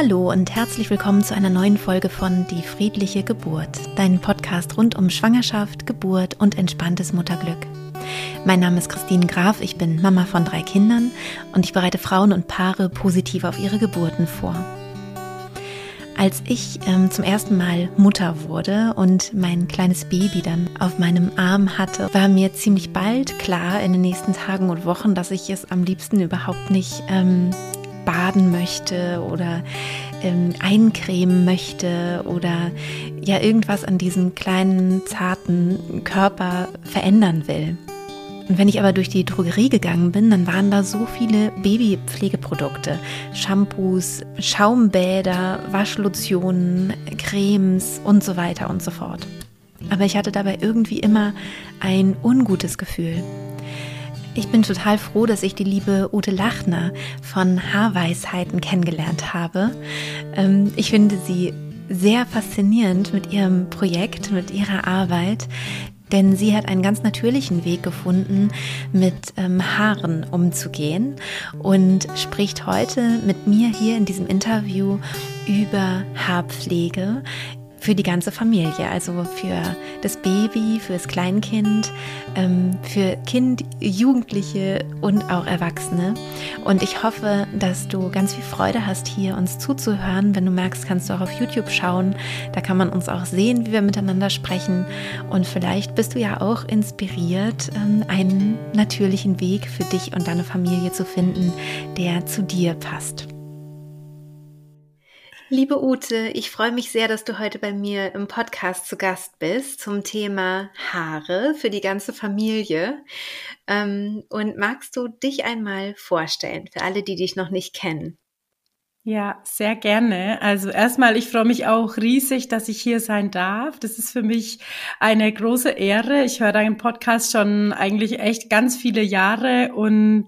Hallo und herzlich willkommen zu einer neuen Folge von Die friedliche Geburt, dein Podcast rund um Schwangerschaft, Geburt und entspanntes Mutterglück. Mein Name ist Christine Graf, ich bin Mama von drei Kindern und ich bereite Frauen und Paare positiv auf ihre Geburten vor. Als ich ähm, zum ersten Mal Mutter wurde und mein kleines Baby dann auf meinem Arm hatte, war mir ziemlich bald klar in den nächsten Tagen und Wochen, dass ich es am liebsten überhaupt nicht ähm, baden möchte oder ähm, eincremen möchte oder ja irgendwas an diesem kleinen, zarten Körper verändern will. Und wenn ich aber durch die Drogerie gegangen bin, dann waren da so viele Babypflegeprodukte. Shampoos, Schaumbäder, Waschlotionen, Cremes und so weiter und so fort. Aber ich hatte dabei irgendwie immer ein ungutes Gefühl. Ich bin total froh, dass ich die liebe Ute Lachner von Haarweisheiten kennengelernt habe. Ähm, ich finde sie sehr faszinierend mit ihrem Projekt, mit ihrer Arbeit, denn sie hat einen ganz natürlichen Weg gefunden, mit ähm, Haaren umzugehen und spricht heute mit mir hier in diesem Interview über Haarpflege, für die ganze Familie, also für das Baby, für das Kleinkind, ähm, für Kind, Jugendliche und auch Erwachsene. Und ich hoffe, dass du ganz viel Freude hast, hier uns zuzuhören. Wenn du magst, kannst du auch auf YouTube schauen. Da kann man uns auch sehen, wie wir miteinander sprechen. Und vielleicht bist du ja auch inspiriert, ähm, einen natürlichen Weg für dich und deine Familie zu finden, der zu dir passt. Liebe Ute, ich freue mich sehr, dass du heute bei mir im Podcast zu Gast bist zum Thema Haare für die ganze Familie. Ähm, und magst du dich einmal vorstellen für alle, die dich noch nicht kennen? Ja, sehr gerne. Also erstmal, ich freue mich auch riesig, dass ich hier sein darf. Das ist für mich eine große Ehre. Ich höre deinen Podcast schon eigentlich echt ganz viele Jahre und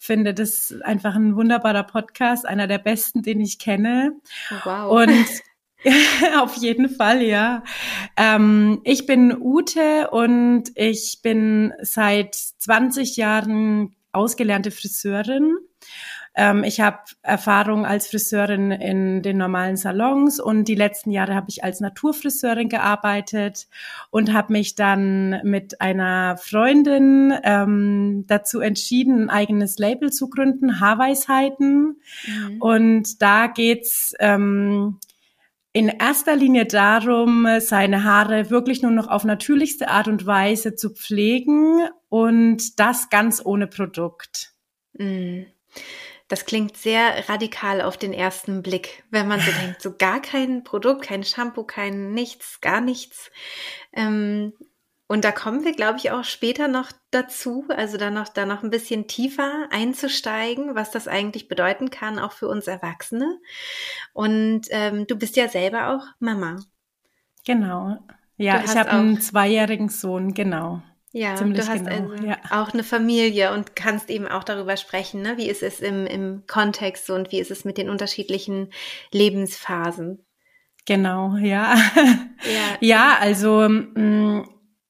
finde das einfach ein wunderbarer Podcast, einer der besten, den ich kenne. Wow. Und auf jeden Fall, ja. Ähm, ich bin Ute und ich bin seit 20 Jahren ausgelernte Friseurin ähm, ich habe Erfahrung als Friseurin in den normalen Salons und die letzten Jahre habe ich als Naturfriseurin gearbeitet und habe mich dann mit einer Freundin ähm, dazu entschieden, ein eigenes Label zu gründen, Haarweisheiten. Mhm. Und da geht's ähm, in erster Linie darum, seine Haare wirklich nur noch auf natürlichste Art und Weise zu pflegen und das ganz ohne Produkt. Mhm. Das klingt sehr radikal auf den ersten Blick, wenn man so denkt, so gar kein Produkt, kein Shampoo, kein nichts, gar nichts. Ähm, und da kommen wir, glaube ich, auch später noch dazu, also da noch, da noch ein bisschen tiefer einzusteigen, was das eigentlich bedeuten kann, auch für uns Erwachsene. Und ähm, du bist ja selber auch Mama. Genau. Ja, ich habe einen zweijährigen Sohn, genau. Ja, du hast genau. also ja. auch eine Familie und kannst eben auch darüber sprechen, ne? wie ist es im, im Kontext und wie ist es mit den unterschiedlichen Lebensphasen. Genau, ja. Ja, ja also mh, mm,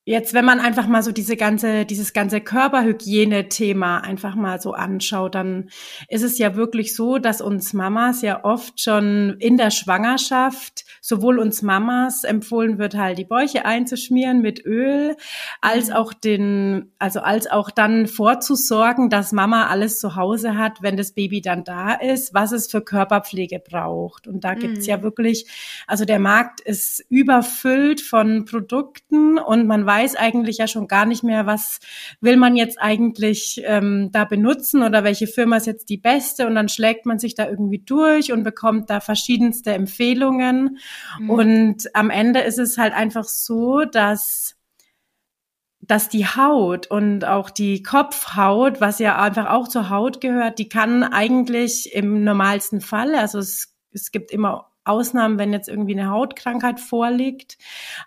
Jetzt, wenn man einfach mal so diese ganze, dieses ganze Körperhygiene-Thema einfach mal so anschaut, dann ist es ja wirklich so, dass uns Mamas ja oft schon in der Schwangerschaft, sowohl uns Mamas empfohlen wird, halt die Bäuche einzuschmieren mit Öl, als mhm. auch den, also als auch dann vorzusorgen, dass Mama alles zu Hause hat, wenn das Baby dann da ist, was es für Körperpflege braucht. Und da gibt's ja mhm. wirklich, also der Markt ist überfüllt von Produkten und man weiß, weiß eigentlich ja schon gar nicht mehr, was will man jetzt eigentlich ähm, da benutzen oder welche Firma ist jetzt die beste und dann schlägt man sich da irgendwie durch und bekommt da verschiedenste Empfehlungen mhm. und am Ende ist es halt einfach so, dass dass die Haut und auch die Kopfhaut, was ja einfach auch zur Haut gehört, die kann eigentlich im normalsten Fall, also es, es gibt immer Ausnahmen, wenn jetzt irgendwie eine Hautkrankheit vorliegt.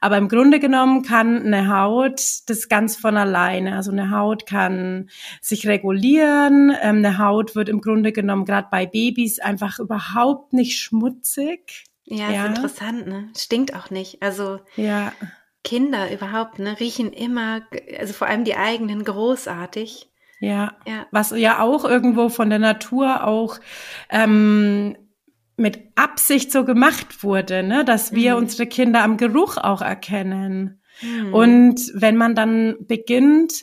Aber im Grunde genommen kann eine Haut das ganz von alleine. Also eine Haut kann sich regulieren. Ähm, eine Haut wird im Grunde genommen gerade bei Babys einfach überhaupt nicht schmutzig. Ja, ja. ist interessant, ne? Stinkt auch nicht. Also ja. Kinder überhaupt, ne, riechen immer, also vor allem die eigenen großartig. Ja. ja. Was ja auch irgendwo von der Natur auch ähm, mit Absicht so gemacht wurde, ne, dass wir mhm. unsere Kinder am Geruch auch erkennen. Mhm. Und wenn man dann beginnt,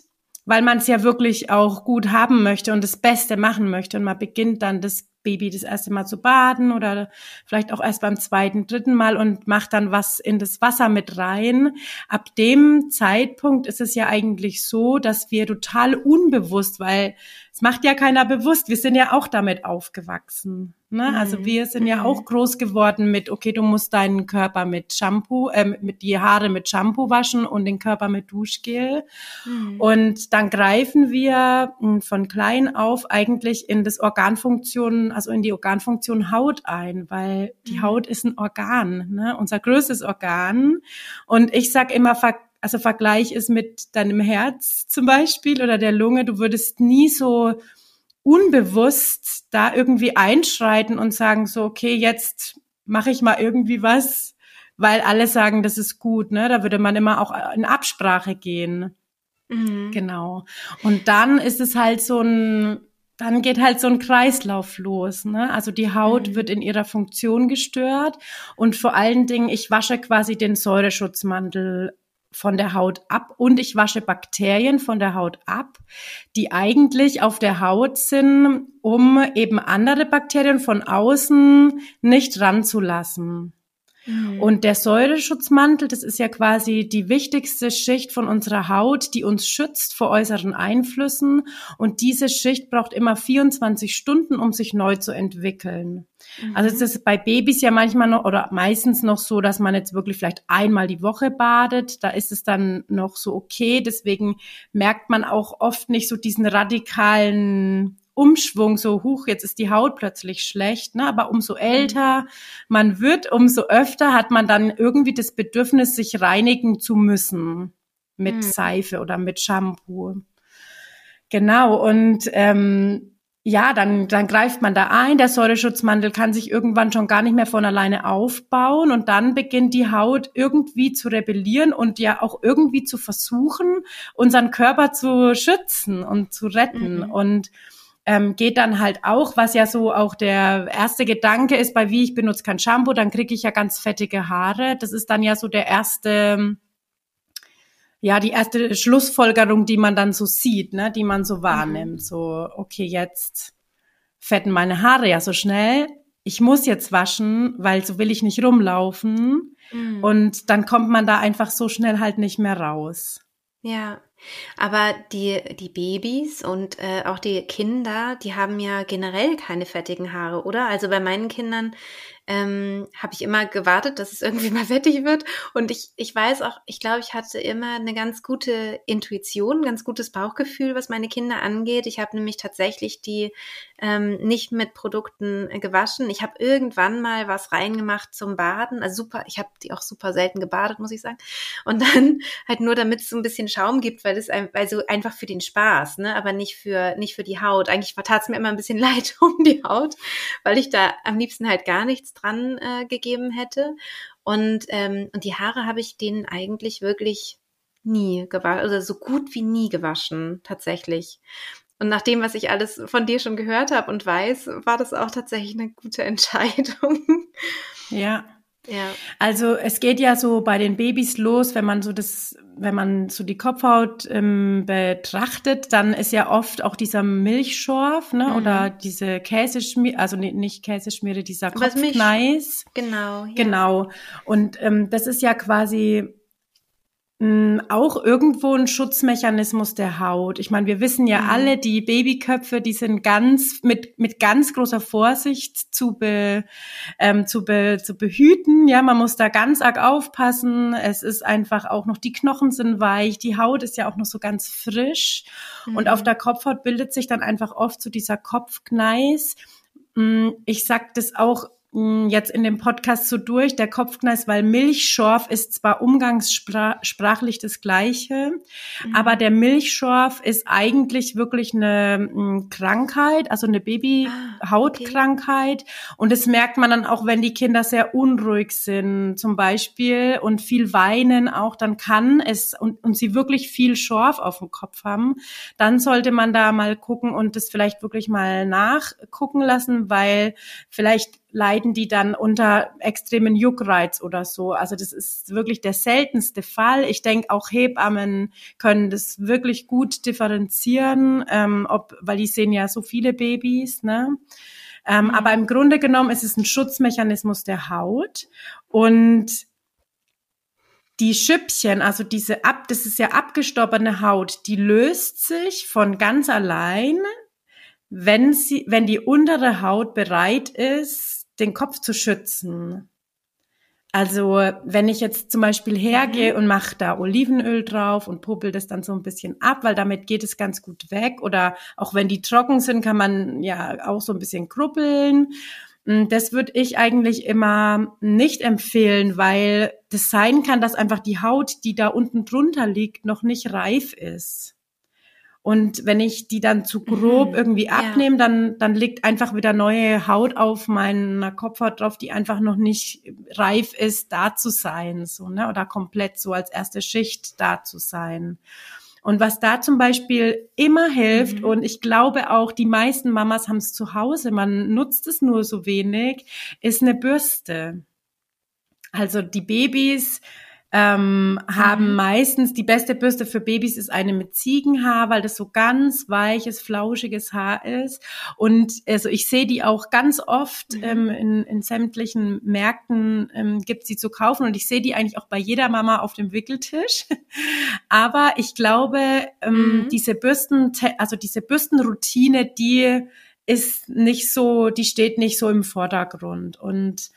weil man es ja wirklich auch gut haben möchte und das Beste machen möchte und man beginnt dann das Baby das erste Mal zu baden oder vielleicht auch erst beim zweiten, dritten Mal und macht dann was in das Wasser mit rein. Ab dem Zeitpunkt ist es ja eigentlich so, dass wir total unbewusst, weil es macht ja keiner bewusst, wir sind ja auch damit aufgewachsen. Ne? Mhm. Also wir sind ja auch groß geworden mit, okay, du musst deinen Körper mit Shampoo, äh, mit die Haare mit Shampoo waschen und den Körper mit Duschgel. Mhm. Und dann greifen wir hm, von klein auf eigentlich in das Organfunktion, also in die Organfunktion Haut ein, weil die mhm. Haut ist ein Organ, ne? unser größtes Organ. Und ich sag immer, also Vergleich ist mit deinem Herz zum Beispiel oder der Lunge, du würdest nie so unbewusst da irgendwie einschreiten und sagen so, okay, jetzt mache ich mal irgendwie was, weil alle sagen, das ist gut, ne? Da würde man immer auch in Absprache gehen. Mhm. Genau. Und dann ist es halt so ein, dann geht halt so ein Kreislauf los. Ne? Also die Haut mhm. wird in ihrer Funktion gestört und vor allen Dingen, ich wasche quasi den Säureschutzmantel von der Haut ab und ich wasche Bakterien von der Haut ab, die eigentlich auf der Haut sind, um eben andere Bakterien von außen nicht ranzulassen. Mhm. Und der Säureschutzmantel, das ist ja quasi die wichtigste Schicht von unserer Haut, die uns schützt vor äußeren Einflüssen. Und diese Schicht braucht immer 24 Stunden, um sich neu zu entwickeln. Mhm. Also es ist bei Babys ja manchmal noch oder meistens noch so, dass man jetzt wirklich vielleicht einmal die Woche badet. Da ist es dann noch so okay. Deswegen merkt man auch oft nicht so diesen radikalen Umschwung, so hoch, jetzt ist die Haut plötzlich schlecht, ne? aber umso älter man wird, umso öfter hat man dann irgendwie das Bedürfnis, sich reinigen zu müssen mit mhm. Seife oder mit Shampoo. Genau, und ähm, ja, dann, dann greift man da ein. Der Säureschutzmantel kann sich irgendwann schon gar nicht mehr von alleine aufbauen und dann beginnt die Haut irgendwie zu rebellieren und ja auch irgendwie zu versuchen, unseren Körper zu schützen und zu retten. Mhm. Und ähm, geht dann halt auch, was ja so auch der erste Gedanke ist, bei wie ich benutze kein Shampoo, dann kriege ich ja ganz fettige Haare. Das ist dann ja so der erste, ja, die erste Schlussfolgerung, die man dann so sieht, ne, die man so wahrnimmt. Mhm. So, okay, jetzt fetten meine Haare ja so schnell. Ich muss jetzt waschen, weil so will ich nicht rumlaufen. Mhm. Und dann kommt man da einfach so schnell halt nicht mehr raus. Ja, aber die, die Babys und äh, auch die Kinder, die haben ja generell keine fettigen Haare, oder? Also bei meinen Kindern ähm, habe ich immer gewartet, dass es irgendwie mal fettig wird. Und ich, ich weiß auch, ich glaube, ich hatte immer eine ganz gute Intuition, ganz gutes Bauchgefühl, was meine Kinder angeht. Ich habe nämlich tatsächlich die ähm, nicht mit Produkten gewaschen. Ich habe irgendwann mal was reingemacht zum Baden. Also super, ich habe die auch super selten gebadet, muss ich sagen. Und dann halt nur, damit es so ein bisschen Schaum gibt, weil es also einfach für den Spaß, ne, aber nicht für nicht für die Haut. Eigentlich tat es mir immer ein bisschen leid um die Haut, weil ich da am liebsten halt gar nichts dran äh, gegeben hätte. Und, ähm, und die Haare habe ich denen eigentlich wirklich nie gewaschen, also so gut wie nie gewaschen, tatsächlich. Und nach dem, was ich alles von dir schon gehört habe und weiß, war das auch tatsächlich eine gute Entscheidung. Ja. Ja. Also es geht ja so bei den Babys los, wenn man so das, wenn man so die Kopfhaut ähm, betrachtet, dann ist ja oft auch dieser Milchschorf, ne, mhm. oder diese Käseschmiere, also nicht Käseschmiere, dieser Kopfkneis. Genau. Ja. Genau. Und ähm, das ist ja quasi auch irgendwo ein Schutzmechanismus der Haut. Ich meine, wir wissen ja mhm. alle, die Babyköpfe, die sind ganz mit mit ganz großer Vorsicht zu be, ähm, zu be, zu behüten. Ja, man muss da ganz arg aufpassen. Es ist einfach auch noch die Knochen sind weich, die Haut ist ja auch noch so ganz frisch mhm. und auf mhm. der Kopfhaut bildet sich dann einfach oft so dieser Kopfkneis. Mm, ich sag das auch jetzt in dem Podcast so durch, der Kopfkneis, weil Milchschorf ist zwar umgangssprachlich das Gleiche, mhm. aber der Milchschorf ist eigentlich wirklich eine Krankheit, also eine Babyhautkrankheit. Ah, okay. Und das merkt man dann auch, wenn die Kinder sehr unruhig sind, zum Beispiel, und viel weinen auch, dann kann es, und, und sie wirklich viel Schorf auf dem Kopf haben, dann sollte man da mal gucken und das vielleicht wirklich mal nachgucken lassen, weil vielleicht leiden die dann unter extremen Juckreiz oder so. Also das ist wirklich der seltenste Fall. Ich denke, auch Hebammen können das wirklich gut differenzieren, ähm, ob, weil die sehen ja so viele Babys, ne? Ähm, mhm. Aber im Grunde genommen ist es ein Schutzmechanismus der Haut und die Schüppchen, also diese ab, das ist ja abgestorbene Haut, die löst sich von ganz allein, wenn sie, wenn die untere Haut bereit ist, den Kopf zu schützen. Also wenn ich jetzt zum Beispiel hergehe mhm. und mache da Olivenöl drauf und puppel das dann so ein bisschen ab, weil damit geht es ganz gut weg. Oder auch wenn die trocken sind, kann man ja auch so ein bisschen kruppeln. Hm, das würde ich eigentlich immer nicht empfehlen, weil das sein kann, dass einfach die Haut, die da unten drunter liegt, noch nicht reif ist. Und wenn ich die dann zu grob mhm, irgendwie abnehme, ja. dann, dann liegt einfach wieder neue Haut auf meiner Kopfhaut drauf, die einfach noch nicht reif ist, da zu sein, so, ne, oder komplett so als erste Schicht da zu sein. Und was da zum Beispiel immer hilft, mhm. und ich glaube auch, die meisten Mamas haben es zu Hause, man nutzt es nur so wenig, ist eine Bürste. Also die Babys ähm, haben mhm. meistens die beste Bürste für Babys ist eine mit Ziegenhaar, weil das so ganz weiches, flauschiges Haar ist. Und also ich sehe die auch ganz oft mhm. ähm, in, in sämtlichen Märkten ähm, gibt sie zu kaufen und ich sehe die eigentlich auch bei jeder Mama auf dem Wickeltisch. Aber ich glaube, ähm, mhm. diese Bürsten, also diese Bürstenroutine, die ist nicht so, die steht nicht so im Vordergrund und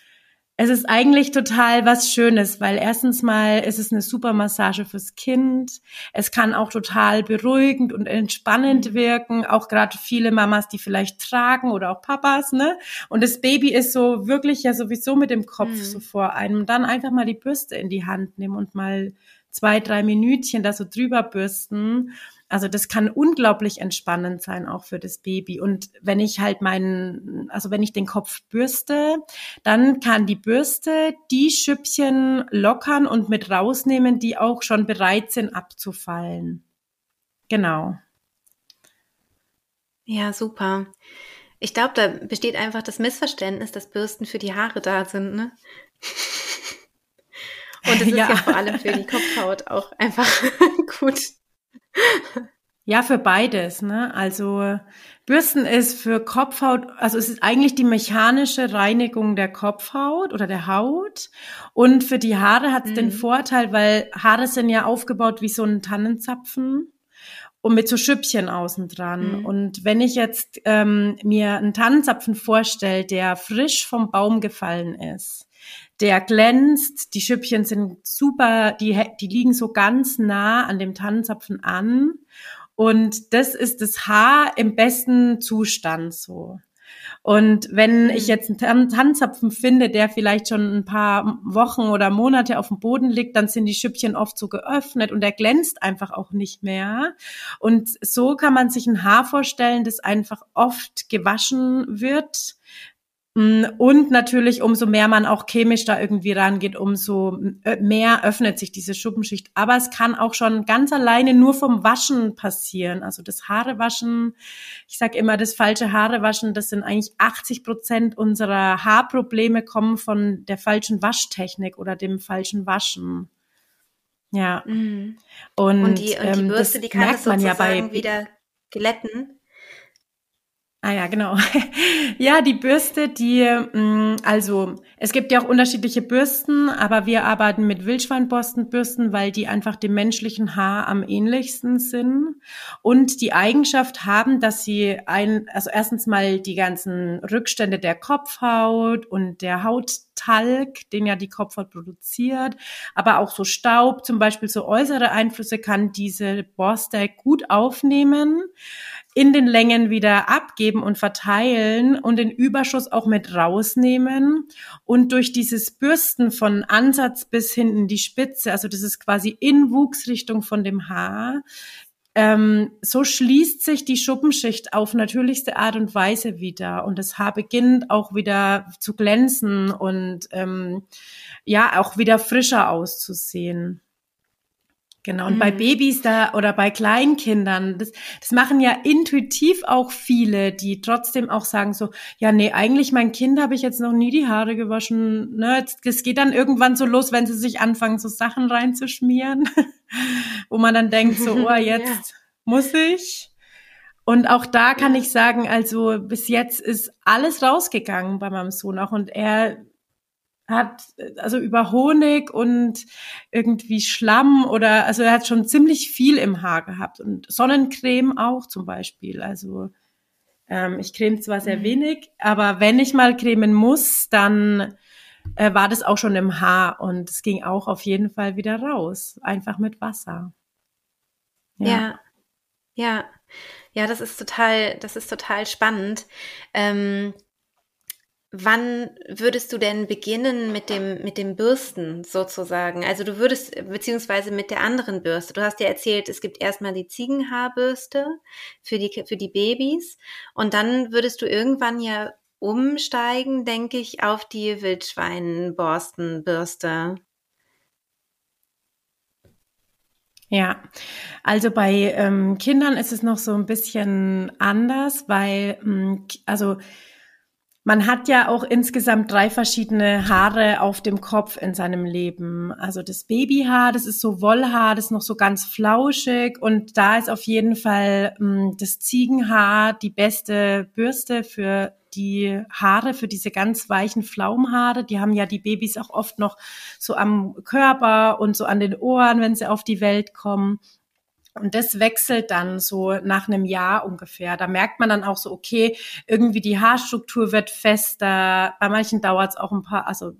es ist eigentlich total was Schönes, weil erstens mal ist es eine super Massage fürs Kind. Es kann auch total beruhigend und entspannend mhm. wirken, auch gerade viele Mamas, die vielleicht tragen oder auch Papas, ne? Und das Baby ist so wirklich ja sowieso mit dem Kopf mhm. so vor einem. dann einfach mal die Bürste in die Hand nehmen und mal zwei, drei Minütchen da so drüber bürsten also das kann unglaublich entspannend sein, auch für das Baby. Und wenn ich halt meinen, also wenn ich den Kopf bürste, dann kann die Bürste die Schüppchen lockern und mit rausnehmen, die auch schon bereit sind abzufallen. Genau. Ja, super. Ich glaube, da besteht einfach das Missverständnis, dass Bürsten für die Haare da sind, ne? Und es ist ja. ja vor allem für die Kopfhaut auch einfach gut. Ja, für beides. Ne? Also Bürsten ist für Kopfhaut, also es ist eigentlich die mechanische Reinigung der Kopfhaut oder der Haut. Und für die Haare hat es mhm. den Vorteil, weil Haare sind ja aufgebaut wie so ein Tannenzapfen und mit so Schüppchen außen dran. Mhm. Und wenn ich jetzt ähm, mir einen Tannenzapfen vorstelle, der frisch vom Baum gefallen ist, der glänzt, die Schüppchen sind super, die, die liegen so ganz nah an dem Tannenzapfen an. Und das ist das Haar im besten Zustand so. Und wenn mhm. ich jetzt einen Tannenzapfen finde, der vielleicht schon ein paar Wochen oder Monate auf dem Boden liegt, dann sind die Schüppchen oft so geöffnet und der glänzt einfach auch nicht mehr. Und so kann man sich ein Haar vorstellen, das einfach oft gewaschen wird und natürlich, umso mehr man auch chemisch da irgendwie rangeht, umso äh, mehr öffnet sich diese Schuppenschicht. Aber es kann auch schon ganz alleine nur vom Waschen passieren. Also das Haarewaschen, ich sage immer, das falsche Haarewaschen, das sind eigentlich 80 Prozent unserer Haarprobleme kommen von der falschen Waschtechnik oder dem falschen Waschen. Ja. Mhm. Und, und, die, und die ähm, Bürste, die kann das sozusagen ja bei, wieder glätten. Ah ja, genau. ja, die Bürste, die, mm, also es gibt ja auch unterschiedliche Bürsten, aber wir arbeiten mit Wildschweinborstenbürsten, weil die einfach dem menschlichen Haar am ähnlichsten sind und die Eigenschaft haben, dass sie ein, also erstens mal die ganzen Rückstände der Kopfhaut und der Hauttalg, den ja die Kopfhaut produziert, aber auch so Staub, zum Beispiel so äußere Einflüsse kann diese Borste gut aufnehmen in den Längen wieder abgeben und verteilen und den Überschuss auch mit rausnehmen und durch dieses Bürsten von Ansatz bis hinten die Spitze, also das ist quasi in Wuchsrichtung von dem Haar, ähm, so schließt sich die Schuppenschicht auf natürlichste Art und Weise wieder und das Haar beginnt auch wieder zu glänzen und ähm, ja auch wieder frischer auszusehen. Genau. Und mhm. bei Babys da oder bei Kleinkindern, das, das machen ja intuitiv auch viele, die trotzdem auch sagen so, ja, nee, eigentlich mein Kind habe ich jetzt noch nie die Haare gewaschen. Ne, das geht dann irgendwann so los, wenn sie sich anfangen, so Sachen reinzuschmieren, wo man dann denkt so, oh, jetzt ja. muss ich. Und auch da kann ich sagen, also bis jetzt ist alles rausgegangen bei meinem Sohn auch und er hat also über Honig und irgendwie Schlamm oder also er hat schon ziemlich viel im Haar gehabt und Sonnencreme auch zum Beispiel. Also ähm, ich creme zwar sehr mhm. wenig, aber wenn ich mal cremen muss, dann äh, war das auch schon im Haar und es ging auch auf jeden Fall wieder raus, einfach mit Wasser. Ja. ja. Ja, ja, das ist total, das ist total spannend. Ähm, Wann würdest du denn beginnen mit dem, mit dem Bürsten sozusagen? Also du würdest, beziehungsweise mit der anderen Bürste. Du hast ja erzählt, es gibt erstmal die Ziegenhaarbürste für die, für die Babys. Und dann würdest du irgendwann ja umsteigen, denke ich, auf die Wildschweinborstenbürste. Ja, also bei ähm, Kindern ist es noch so ein bisschen anders, weil, ähm, also man hat ja auch insgesamt drei verschiedene Haare auf dem Kopf in seinem Leben. Also das Babyhaar, das ist so Wollhaar, das ist noch so ganz flauschig und da ist auf jeden Fall mh, hm, das Ziegenhaar die beste Bürste für die Haare, für diese ganz weichen Pflaumenhaare. Die haben ja die Babys auch oft noch so am Körper und so an den Ohren, wenn sie auf die Welt kommen. Und das wechselt dann so nach einem Jahr ungefähr. Da merkt man dann auch so, okay, irgendwie die Haarstruktur wird fester. Bei manchen dauert es auch ein paar, also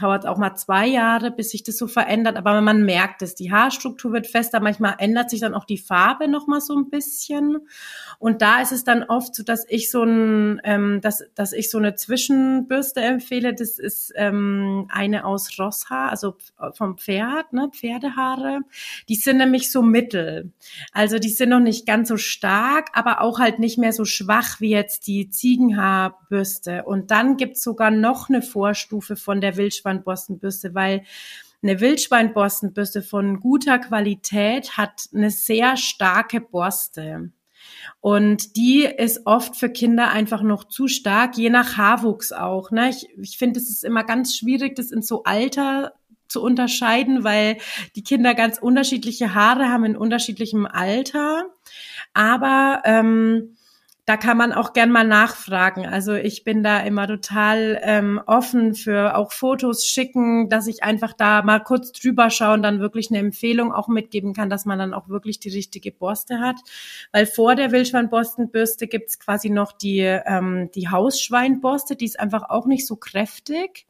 dauert auch mal zwei Jahre, bis sich das so verändert. Aber man merkt es, die Haarstruktur wird fester. Manchmal ändert sich dann auch die Farbe noch mal so ein bisschen. Und da ist es dann oft so, dass ich so ein, ähm, dass, dass ich so eine Zwischenbürste empfehle. Das ist ähm, eine aus Rosshaar, also vom Pferd, ne, Pferdehaare. Die sind nämlich so mittel. Also die sind noch nicht ganz so stark, aber auch halt nicht mehr so schwach wie jetzt die Ziegenhaarbürste. Und dann gibt's sogar noch eine Vorstufe von der Wildschweinborstenbürste, weil eine Wildschweinborstenbürste von guter Qualität hat eine sehr starke Borste. Und die ist oft für Kinder einfach noch zu stark, je nach Haarwuchs auch. Ne? Ich, ich finde, es ist immer ganz schwierig, das in so Alter zu unterscheiden, weil die Kinder ganz unterschiedliche Haare haben in unterschiedlichem Alter. Aber ähm, da kann man auch gern mal nachfragen. Also ich bin da immer total ähm, offen für auch Fotos schicken, dass ich einfach da mal kurz drüber schaue und dann wirklich eine Empfehlung auch mitgeben kann, dass man dann auch wirklich die richtige Borste hat. Weil vor der Wildschweinborstenbürste gibt's quasi noch die, ähm, die Hausschweinborste, die ist einfach auch nicht so kräftig.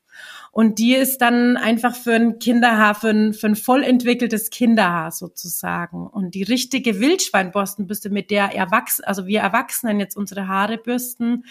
Und die ist dann einfach für ein Kinderhaar, für ein, für ein voll entwickeltes Kinderhaar sozusagen. Und die richtige Wildschweinborstenbürste, mit der Erwachsenen, also wir Erwachsenen jetzt unsere Haare bürsten,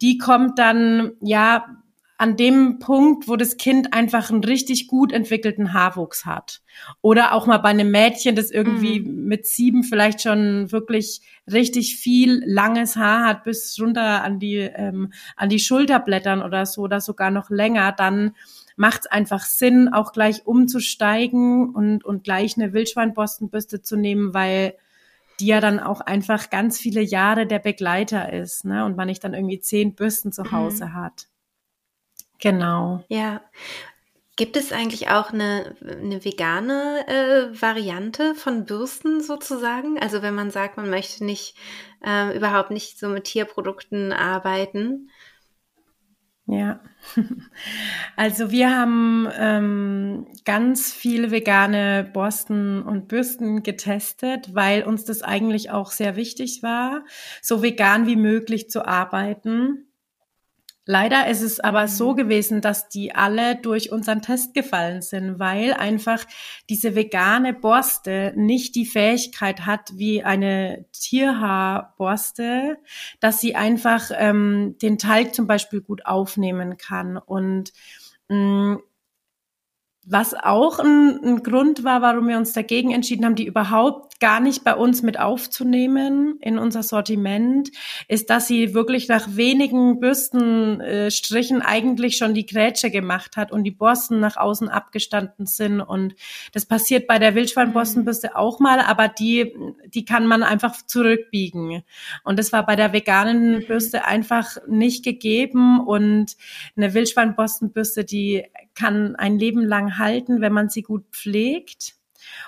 die kommt dann, ja, an dem Punkt, wo das Kind einfach einen richtig gut entwickelten Haarwuchs hat. Oder auch mal bei einem Mädchen, das irgendwie mhm. mit sieben vielleicht schon wirklich richtig viel langes Haar hat, bis runter an die, ähm, an die Schulterblättern oder so, oder sogar noch länger, dann macht es einfach Sinn, auch gleich umzusteigen und, und gleich eine Wildschweinborstenbürste zu nehmen, weil die ja dann auch einfach ganz viele Jahre der Begleiter ist, ne? Und man nicht dann irgendwie zehn Bürsten zu mhm. Hause mhm. hat. Genau. Ja. Gibt es eigentlich auch eine, eine vegane äh, Variante von Bürsten sozusagen? Also wenn man sagt, man möchte nicht äh, überhaupt nicht so mit Tierprodukten arbeiten. Ja, also wir haben ähm, ganz viele vegane Borsten und Bürsten getestet, weil uns das eigentlich auch sehr wichtig war, so vegan wie möglich zu arbeiten. Leider ist es aber so mhm. gewesen, dass die alle durch unseren Test gefallen sind, weil einfach diese vegane Borste nicht die Fähigkeit hat wie eine Tierhaarborste, dass sie einfach ähm, den Talg zum Beispiel gut aufnehmen kann. Und mh, mm, was auch ein, ein, Grund war, warum wir uns dagegen entschieden haben, die überhaupt gar nicht bei uns mit aufzunehmen in unser Sortiment, ist, dass sie wirklich nach wenigen Bürstenstrichen äh, eigentlich schon die Grätsche gemacht hat und die Borsten nach außen abgestanden sind. Und das passiert bei der Wildschweinborstenbürste mhm. auch mal, aber die, die kann man einfach zurückbiegen. Und das war bei der veganen mhm. Bürste einfach nicht gegeben. Und eine Wildschweinborstenbürste, die kann ein Leben lang halten, wenn man sie gut pflegt.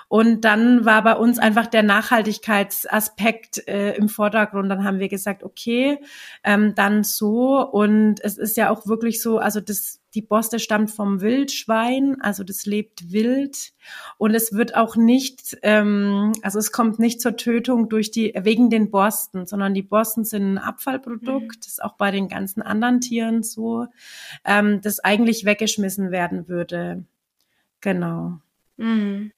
Und dann war bei uns einfach der Nachhaltigkeitsaspekt äh, im Vordergrund. Dann haben wir gesagt, okay, ähm, dann so. Und es ist ja auch wirklich so, also das, die Borste stammt vom Wildschwein, also das lebt wild. Und es wird auch nicht, ähm, also es kommt nicht zur Tötung durch die, wegen den Borsten, sondern die Borsten sind ein Abfallprodukt. Mhm. Das ist auch bei den ganzen anderen Tieren so, ähm, das eigentlich weggeschmissen werden würde. Genau. Mhm.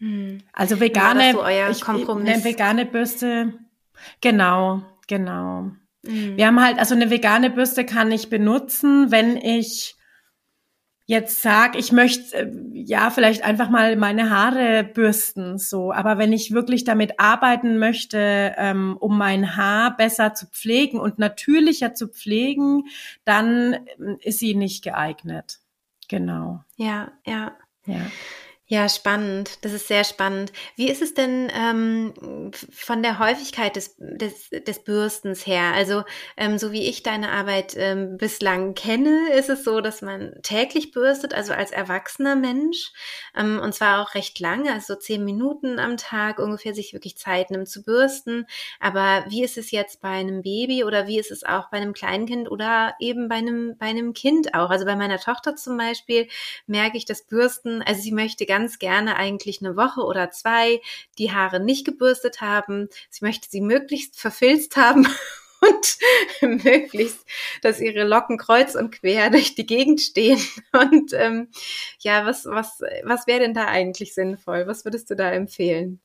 Hm. Also vegane, ja, so ich, eine vegane Bürste, genau, genau. Mhm. Wir haben halt, also eine vegane Bürste kann ich benutzen, wenn ich jetzt sag, ich möchte äh, ja vielleicht einfach mal meine Haare bürsten, so. Aber wenn ich wirklich damit arbeiten möchte, ähm, um mein Haar besser zu pflegen und natürlicher zu pflegen, dann ähm, ist sie nicht geeignet. Genau. Ja, ja. Ja. Ja, spannend. Das ist sehr spannend. Wie ist es denn ähm, von der Häufigkeit des, des, des Bürstens her? Also, ähm, so wie ich deine Arbeit ähm, bislang kenne, ist es so, dass man täglich bürstet, also als erwachsener Mensch, ähm, und zwar auch recht lange, also so zehn Minuten am Tag ungefähr sich wirklich Zeit nimmt zu bürsten. Aber wie ist es jetzt bei einem Baby oder wie ist es auch bei einem Kleinkind oder eben bei einem, bei einem Kind auch? Also bei meiner Tochter zum Beispiel merke ich das Bürsten, also sie möchte ganz ganz gerne eigentlich eine Woche oder zwei die Haare nicht gebürstet haben. Sie möchte sie möglichst verfilzt haben und möglichst, dass ihre Locken kreuz und quer durch die Gegend stehen. Und ähm, ja, was, was, was wäre denn da eigentlich sinnvoll? Was würdest du da empfehlen?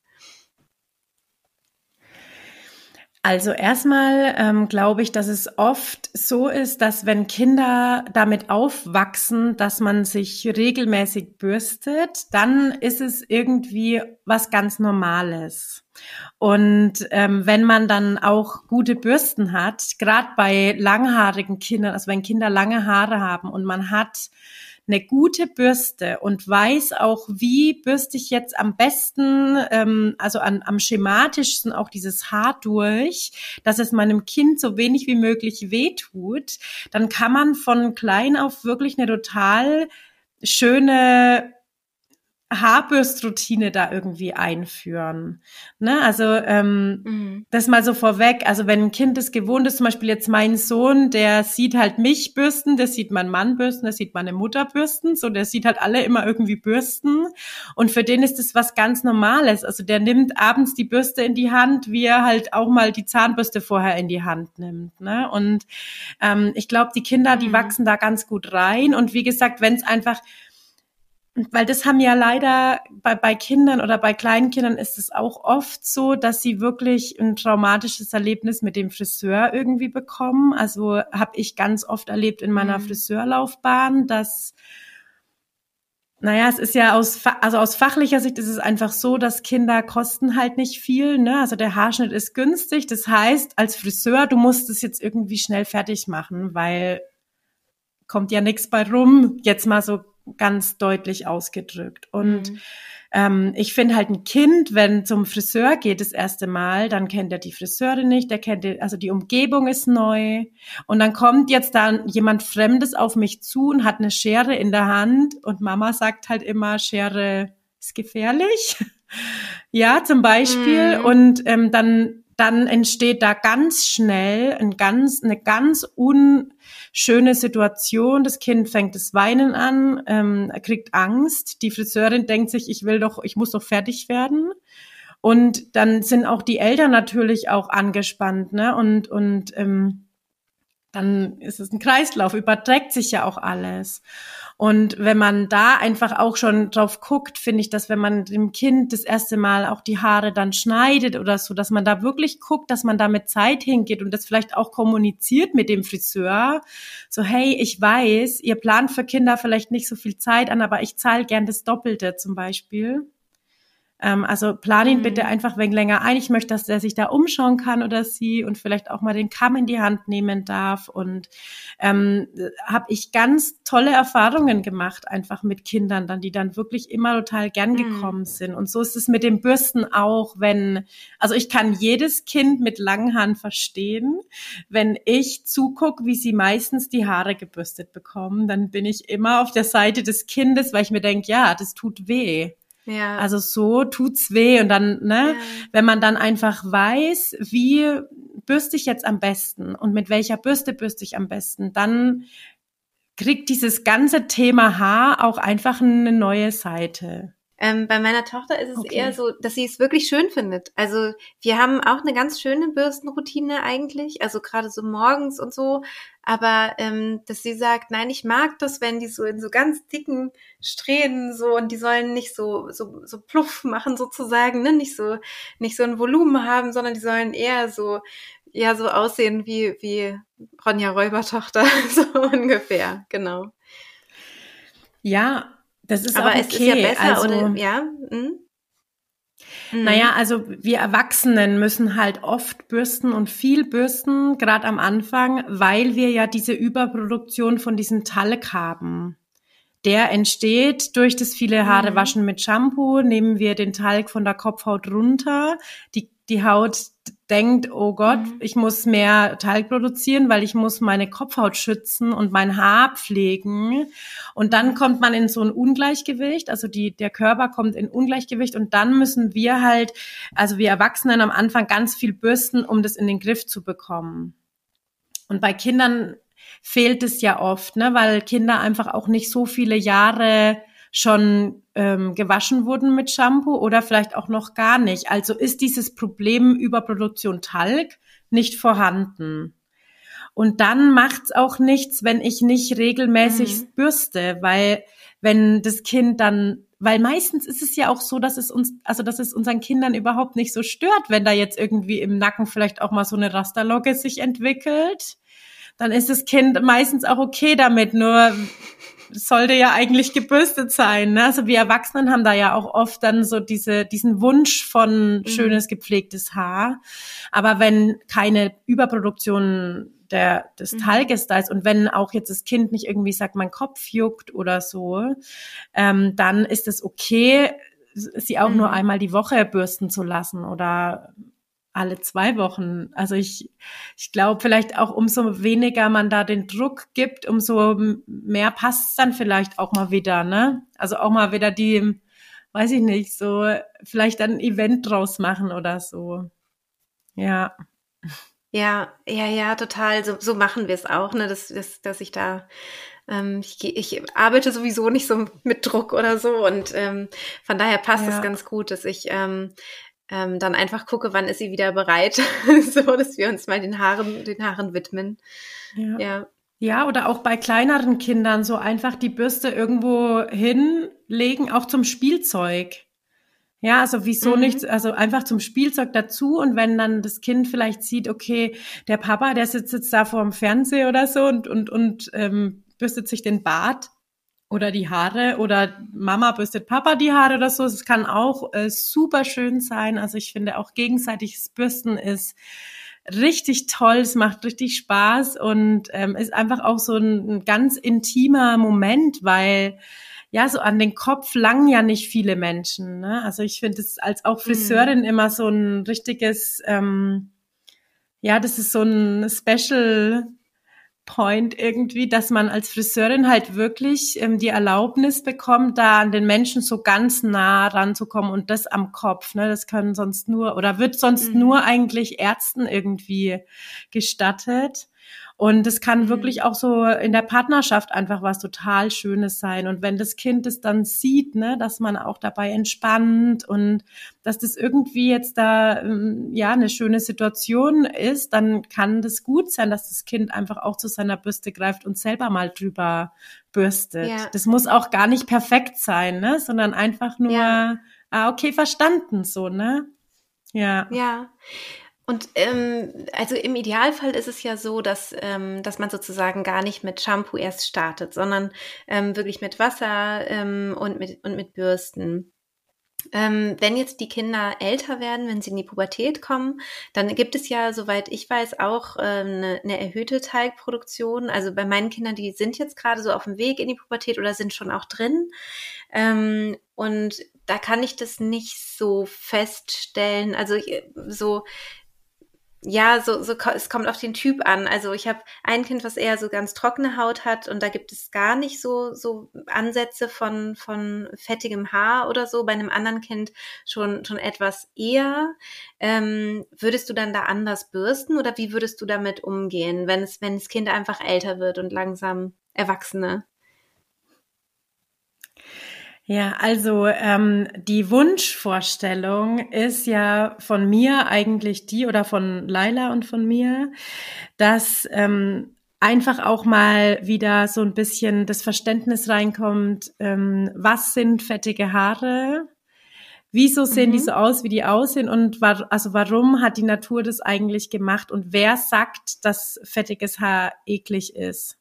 Also erstmal ähm, glaube ich, dass es oft so ist, dass wenn Kinder damit aufwachsen, dass man sich regelmäßig bürstet, dann ist es irgendwie was ganz Normales. Und ähm, wenn man dann auch gute Bürsten hat, gerade bei langhaarigen Kindern, also wenn Kinder lange Haare haben und man hat eine gute Bürste und weiß auch, wie bürste ich jetzt am besten, ähm, also an, am schematischsten auch dieses Haar durch, dass es meinem Kind so wenig wie möglich wehtut, dann kann man von klein auf wirklich eine total schöne Haarbürstroutine da irgendwie einführen. Ne? Also ähm, mhm. das mal so vorweg. Also wenn ein Kind es gewohnt ist, zum Beispiel jetzt mein Sohn, der sieht halt mich bürsten, der sieht mein Mann bürsten, der sieht meine Mutter bürsten, so der sieht halt alle immer irgendwie bürsten. Und für den ist das was ganz Normales. Also der nimmt abends die Bürste in die Hand, wie er halt auch mal die Zahnbürste vorher in die Hand nimmt. Ne? Und ähm, ich glaube, die Kinder, die mhm. wachsen da ganz gut rein. Und wie gesagt, wenn es einfach weil das haben ja leider bei, bei Kindern oder bei kleinen Kindern ist es auch oft so, dass sie wirklich ein traumatisches Erlebnis mit dem Friseur irgendwie bekommen. Also habe ich ganz oft erlebt in meiner mhm. Friseurlaufbahn, dass naja, es ist ja aus, also aus fachlicher Sicht ist es einfach so, dass Kinder kosten halt nicht viel, ne? Also der Haarschnitt ist günstig. Das heißt, als Friseur, du musst es jetzt irgendwie schnell fertig machen, weil kommt ja nichts bei rum. Jetzt mal so ganz deutlich ausgedrückt. Und mhm. ähm, ich finde halt ein Kind, wenn zum Friseur geht das erste Mal, dann kennt er die Friseurin nicht, der kennt, die, also die Umgebung ist neu. Und dann kommt jetzt dann jemand Fremdes auf mich zu und hat eine Schere in der Hand und Mama sagt halt immer, Schere ist gefährlich. ja, zum Beispiel. Mhm. Und ähm, dann dann entsteht da ganz schnell ein ganz, eine ganz unschöne Situation. Das Kind fängt das Weinen an, ähm, kriegt Angst. Die Friseurin denkt sich, ich will doch, ich muss doch fertig werden. Und dann sind auch die Eltern natürlich auch angespannt, ne? Und, und ähm, dann ist es ein Kreislauf, überträgt sich ja auch alles. Und wenn man da einfach auch schon drauf guckt, finde ich, dass wenn man dem Kind das erste Mal auch die Haare dann schneidet oder so, dass man da wirklich guckt, dass man da mit Zeit hingeht und das vielleicht auch kommuniziert mit dem Friseur. So, hey, ich weiß, ihr plant für Kinder vielleicht nicht so viel Zeit an, aber ich zahle gern das Doppelte zum Beispiel. Ähm, also plan ihn mhm. bitte einfach wegen länger ein. Ich möchte, dass er sich da umschauen kann oder sie und vielleicht auch mal den Kamm in die Hand nehmen darf. Und ähm, habe ich ganz tolle Erfahrungen gemacht, einfach mit Kindern, dann, die dann wirklich immer total gern mhm. gekommen sind. Und so ist es mit den Bürsten auch, wenn, also ich kann jedes Kind mit langen Haaren verstehen. Wenn ich zugucke, wie sie meistens die Haare gebürstet bekommen, dann bin ich immer auf der Seite des Kindes, weil ich mir denke, ja, das tut weh. Ja. Also so tut's weh und dann, ne, ja. wenn man dann einfach weiß, wie bürste ich jetzt am besten und mit welcher Bürste bürste ich am besten, dann kriegt dieses ganze Thema Haar auch einfach eine neue Seite. Ähm, bei meiner Tochter ist es okay. eher so, dass sie es wirklich schön findet. Also wir haben auch eine ganz schöne Bürstenroutine eigentlich, also gerade so morgens und so. Aber ähm, dass sie sagt, nein, ich mag das, wenn die so in so ganz dicken Strähnen so und die sollen nicht so so so pluff machen sozusagen, ne, nicht so nicht so ein Volumen haben, sondern die sollen eher so ja so aussehen wie wie Ronja Räubertochter so ungefähr, genau. Ja, das ist aber okay. es ist ja besser, also, oder? Ja. Hm? Naja, also wir Erwachsenen müssen halt oft bürsten und viel bürsten, gerade am Anfang, weil wir ja diese Überproduktion von diesem Talg haben. Der entsteht durch das viele Haare mhm. waschen mit Shampoo, nehmen wir den Talg von der Kopfhaut runter. Die, die Haut denkt, oh Gott, mhm. ich muss mehr Talg produzieren, weil ich muss meine Kopfhaut schützen und mein Haar pflegen. Und dann kommt man in so ein Ungleichgewicht, also die, der Körper kommt in Ungleichgewicht und dann müssen wir halt, also wir Erwachsenen am Anfang ganz viel bürsten, um das in den Griff zu bekommen. Und bei Kindern fehlt es ja oft, ne, weil Kinder einfach auch nicht so viele Jahre schon ähm, gewaschen wurden mit Shampoo oder vielleicht auch noch gar nicht. Also ist dieses Problem Überproduktion Talg nicht vorhanden. Und dann macht's auch nichts, wenn ich nicht regelmäßig mhm. bürste, weil wenn das Kind dann, weil meistens ist es ja auch so, dass es uns, also dass es unseren Kindern überhaupt nicht so stört, wenn da jetzt irgendwie im Nacken vielleicht auch mal so eine Rasterlocke sich entwickelt. Dann ist das Kind meistens auch okay damit, nur sollte ja eigentlich gebürstet sein. Ne? Also wir Erwachsenen haben da ja auch oft dann so diese, diesen Wunsch von mhm. schönes, gepflegtes Haar. Aber wenn keine Überproduktion der, des mhm. Talges da ist und wenn auch jetzt das Kind nicht irgendwie sagt, mein Kopf juckt oder so, ähm, dann ist es okay, sie auch mhm. nur einmal die Woche bürsten zu lassen oder alle zwei Wochen. Also ich, ich glaube vielleicht auch umso weniger man da den Druck gibt, umso mehr passt dann vielleicht auch mal wieder, ne? Also auch mal wieder die, weiß ich nicht, so vielleicht ein Event draus machen oder so. Ja. Ja, ja, ja, total. So, so machen wir es auch, ne? Dass, dass, dass ich da ähm, ich, ich arbeite sowieso nicht so mit Druck oder so und ähm, von daher passt es ganz gut, dass ich ähm, ähm, dann einfach gucke, wann ist sie wieder bereit, so dass wir uns mal den Haaren, den Haaren widmen. Ja. ja. Ja, oder auch bei kleineren Kindern so einfach die Bürste irgendwo hinlegen, auch zum Spielzeug. Ja, also wieso mhm. nicht, also einfach zum Spielzeug dazu und wenn dann das Kind vielleicht sieht, okay, der Papa, der sitzt jetzt da vor dem Fernseher oder so und, und, und ähm, bürstet sich den Bart, oder die Haare oder Mama bürstet Papa die Haare oder so. Es kann auch äh, super schön sein. Also ich finde auch gegenseitiges Bürsten ist richtig toll. Es macht richtig Spaß und ähm, ist einfach auch so ein, ein ganz intimer Moment, weil ja, so an den Kopf langen ja nicht viele Menschen. Ne? Also ich finde es als auch Friseurin mhm. immer so ein richtiges, ähm, ja, das ist so ein Special Point irgendwie, dass man als Friseurin halt wirklich ähm, die Erlaubnis bekommt, da an den Menschen so ganz nah ranzukommen und das am Kopf. Ne? Das können sonst nur oder wird sonst mhm. nur eigentlich Ärzten irgendwie gestattet. Und es kann mhm. wirklich auch so in der Partnerschaft einfach was total Schönes sein. Und wenn das Kind es dann sieht, ne, dass man auch dabei entspannt und dass das irgendwie jetzt da ähm, ja eine schöne Situation ist, dann kann das gut sein, dass das Kind einfach auch zu seiner Bürste greift und selber mal drüber bürstet. Ja. Das muss auch gar nicht perfekt sein, ne, sondern einfach nur, ja. ah, okay, verstanden so, ne? Ja. Ja. Und ähm, also im Idealfall ist es ja so, dass, ähm, dass man sozusagen gar nicht mit Shampoo erst startet, sondern ähm, wirklich mit Wasser ähm, und, mit, und mit Bürsten. Ähm, wenn jetzt die Kinder älter werden, wenn sie in die Pubertät kommen, dann gibt es ja, soweit ich weiß, auch ähm, eine, eine erhöhte Teigproduktion. Also bei meinen Kindern, die sind jetzt gerade so auf dem Weg in die Pubertät oder sind schon auch drin. Ähm, und da kann ich das nicht so feststellen. Also so ja, so, so, es kommt auf den Typ an. Also ich habe ein Kind, was eher so ganz trockene Haut hat und da gibt es gar nicht so, so Ansätze von, von fettigem Haar oder so. Bei einem anderen Kind schon, schon etwas eher. Ähm, würdest du dann da anders bürsten oder wie würdest du damit umgehen, wenn es, wenn das Kind einfach älter wird und langsam Erwachsene? Ja, also ähm, die Wunschvorstellung ist ja von mir eigentlich die oder von Laila und von mir, dass ähm, einfach auch mal wieder so ein bisschen das Verständnis reinkommt, ähm, was sind fettige Haare? Wieso sehen mhm. die so aus, wie die aussehen? Und war, also warum hat die Natur das eigentlich gemacht? Und wer sagt, dass fettiges Haar eklig ist?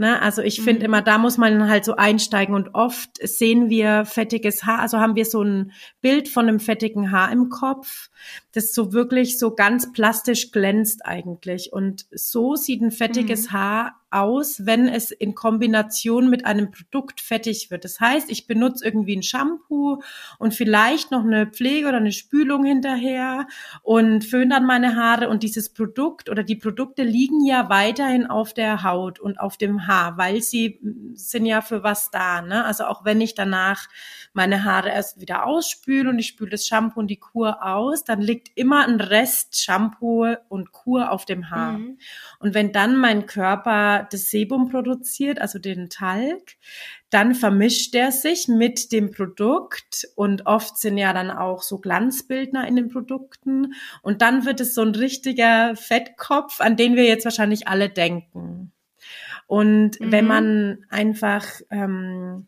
Ne? Also ich finde mhm. immer, da muss man halt so einsteigen und oft sehen wir fettiges Haar, also haben wir so ein Bild von einem fettigen Haar im Kopf, das so wirklich so ganz plastisch glänzt eigentlich. Und so sieht ein fettiges mhm. Haar aus, wenn es in Kombination mit einem Produkt fettig wird. Das heißt, ich benutze irgendwie ein Shampoo und vielleicht noch eine Pflege oder eine Spülung hinterher und föhne dann meine Haare und dieses Produkt oder die Produkte liegen ja weiterhin auf der Haut und auf dem Haar, weil sie sind ja für was da. Ne? Also auch wenn ich danach meine Haare erst wieder ausspüle und ich spüle das Shampoo und die Kur aus, dann liegt immer ein Rest Shampoo und Kur auf dem Haar. Mhm. Und wenn dann mein Körper das Sebum produziert, also den Talg, dann vermischt der sich mit dem Produkt und oft sind ja dann auch so Glanzbildner in den Produkten und dann wird es so ein richtiger Fettkopf, an den wir jetzt wahrscheinlich alle denken. Und mhm. wenn man einfach ähm,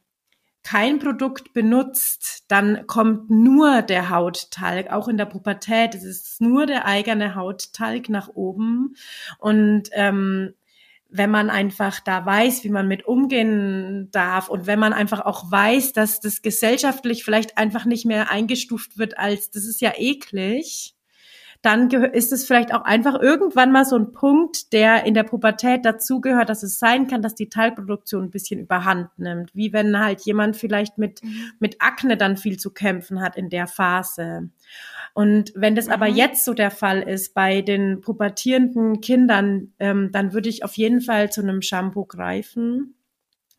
kein Produkt benutzt, dann kommt nur der Hauttalg, auch in der Pubertät. Es ist nur der eigene Hauttalg nach oben. Und ähm, wenn man einfach da weiß, wie man mit umgehen darf und wenn man einfach auch weiß, dass das gesellschaftlich vielleicht einfach nicht mehr eingestuft wird als, das ist ja eklig, dann ist es vielleicht auch einfach irgendwann mal so ein Punkt, der in der Pubertät dazugehört, dass es sein kann, dass die Teilproduktion ein bisschen überhand nimmt. Wie wenn halt jemand vielleicht mit, mhm. mit Akne dann viel zu kämpfen hat in der Phase. Und wenn das mhm. aber jetzt so der Fall ist bei den pubertierenden Kindern, ähm, dann würde ich auf jeden Fall zu einem Shampoo greifen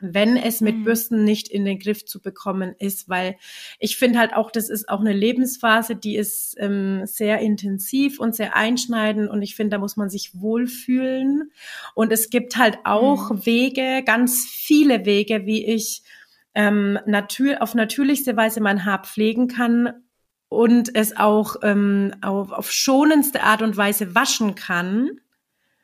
wenn es mit mhm. Bürsten nicht in den Griff zu bekommen ist, weil ich finde halt auch, das ist auch eine Lebensphase, die ist ähm, sehr intensiv und sehr einschneidend und ich finde, da muss man sich wohlfühlen und es gibt halt auch mhm. Wege, ganz viele Wege, wie ich ähm, natür auf natürlichste Weise mein Haar pflegen kann und es auch ähm, auf, auf schonendste Art und Weise waschen kann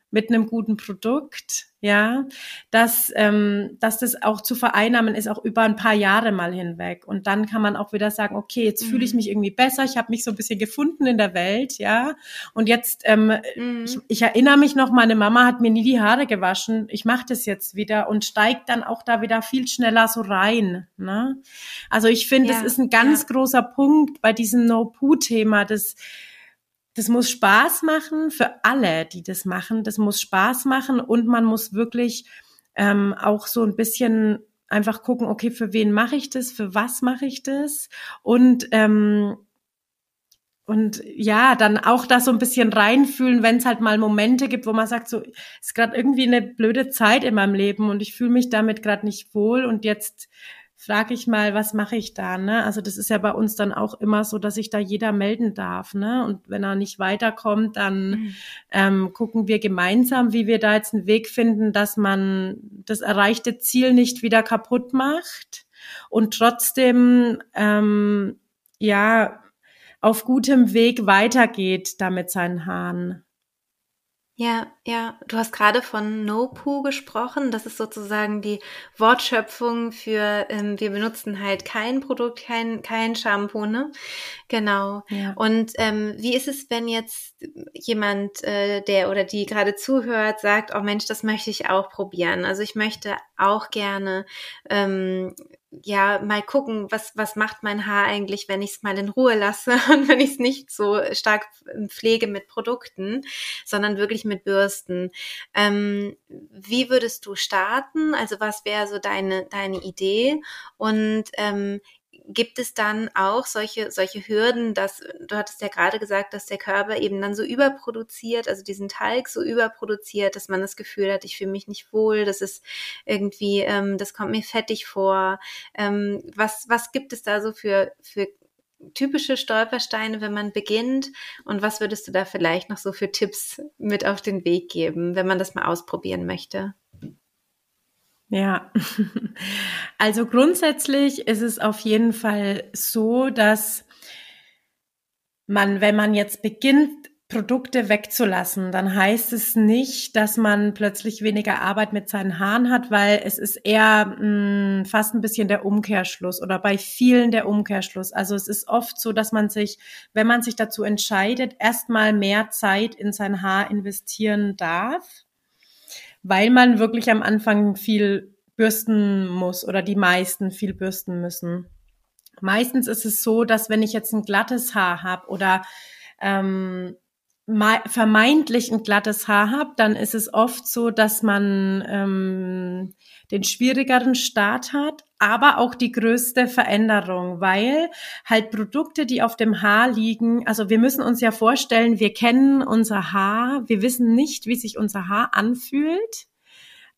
mit einem guten Produkt, ja, dass, ähm, dass das auch zu vereinnahmen ist, auch über ein paar Jahre mal hinweg. Und dann kann man auch wieder sagen, okay, jetzt mhm. fühle ich mhm. mich irgendwie besser, ich habe mich so ein bisschen gefunden in der Welt, ja. Und jetzt, ähm, mhm. ich, ich erinnere mich noch, meine Mama hat mir nie die Haare gewaschen, ich mache das jetzt wieder und steigt dann auch da wieder viel schneller so rein. Ne? Also ich finde, ja, das ist ein ganz ja. großer Punkt bei diesem No-Poo-Thema, das das muss Spaß machen für alle, die das machen. Das muss Spaß machen und man muss wirklich ähm, auch so ein bisschen einfach gucken, okay, für wen mache ich das, für was mache ich das und ähm, und ja, dann auch da so ein bisschen reinfühlen, wenn es halt mal Momente gibt, wo man sagt, so ist gerade irgendwie eine blöde Zeit in meinem Leben und ich fühle mich damit gerade nicht wohl und jetzt frage ich mal, was mache ich da? Ne? Also das ist ja bei uns dann auch immer so, dass sich da jeder melden darf. Ne? Und wenn er nicht weiterkommt, dann mhm. ähm, gucken wir gemeinsam, wie wir da jetzt einen Weg finden, dass man das erreichte Ziel nicht wieder kaputt macht und trotzdem ähm, ja auf gutem Weg weitergeht da mit seinen Haaren. Ja, ja, du hast gerade von No-Poo gesprochen. Das ist sozusagen die Wortschöpfung für ähm, wir benutzen halt kein Produkt, kein, kein Shampoo, ne? Genau. Ja. Und ähm, wie ist es, wenn jetzt jemand, äh, der oder die gerade zuhört, sagt, oh Mensch, das möchte ich auch probieren. Also ich möchte auch gerne ähm, ja mal gucken, was, was macht mein Haar eigentlich, wenn ich es mal in Ruhe lasse und wenn ich es nicht so stark pflege mit Produkten, sondern wirklich mit Bürsten. Ähm, wie würdest du starten? Also was wäre so deine, deine Idee? Und ähm, gibt es dann auch solche, solche Hürden, dass, du hattest ja gerade gesagt, dass der Körper eben dann so überproduziert, also diesen Talg so überproduziert, dass man das Gefühl hat, ich fühle mich nicht wohl, das ist irgendwie, ähm, das kommt mir fettig vor. Ähm, was, was gibt es da so für, für typische Stolpersteine, wenn man beginnt? Und was würdest du da vielleicht noch so für Tipps mit auf den Weg geben, wenn man das mal ausprobieren möchte? Ja, also grundsätzlich ist es auf jeden Fall so, dass man, wenn man jetzt beginnt, Produkte wegzulassen, dann heißt es nicht, dass man plötzlich weniger Arbeit mit seinen Haaren hat, weil es ist eher mh, hm, fast ein bisschen der Umkehrschluss oder bei vielen der Umkehrschluss. Also es ist oft so, dass man sich, wenn man sich dazu entscheidet, erstmal mehr Zeit in sein Haar investieren darf weil man wirklich am Anfang viel bürsten muss oder die meisten viel bürsten müssen. Meistens ist es so, dass wenn ich jetzt ein glattes Haar habe oder ähm, vermeintlich ein glattes Haar habe, dann ist es oft so, dass man ähm, den schwierigeren Start hat, aber auch die größte Veränderung, weil halt Produkte, die auf dem Haar liegen, also wir müssen uns ja vorstellen, wir kennen unser Haar, wir wissen nicht, wie sich unser Haar anfühlt.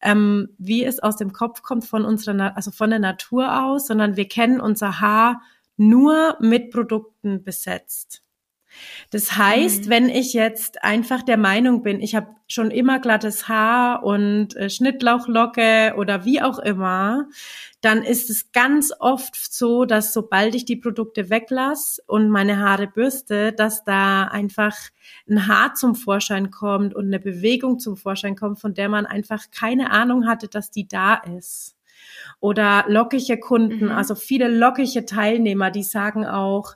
Ähm, wie es aus dem Kopf kommt von unserer, also von der Natur aus, sondern wir kennen unser Haar nur mit Produkten besetzt. Das heißt, mhm. wenn ich jetzt einfach der Meinung bin, ich habe schon immer glattes Haar und äh, Schnittlauchlocke oder wie auch immer, dann ist es ganz oft so, dass sobald ich die Produkte weglasse und meine Haare bürste, dass da einfach ein Haar zum Vorschein kommt und eine Bewegung zum Vorschein kommt, von der man einfach keine Ahnung hatte, dass die da ist. Oder lockige Kunden, mhm. also viele lockige Teilnehmer, die sagen auch,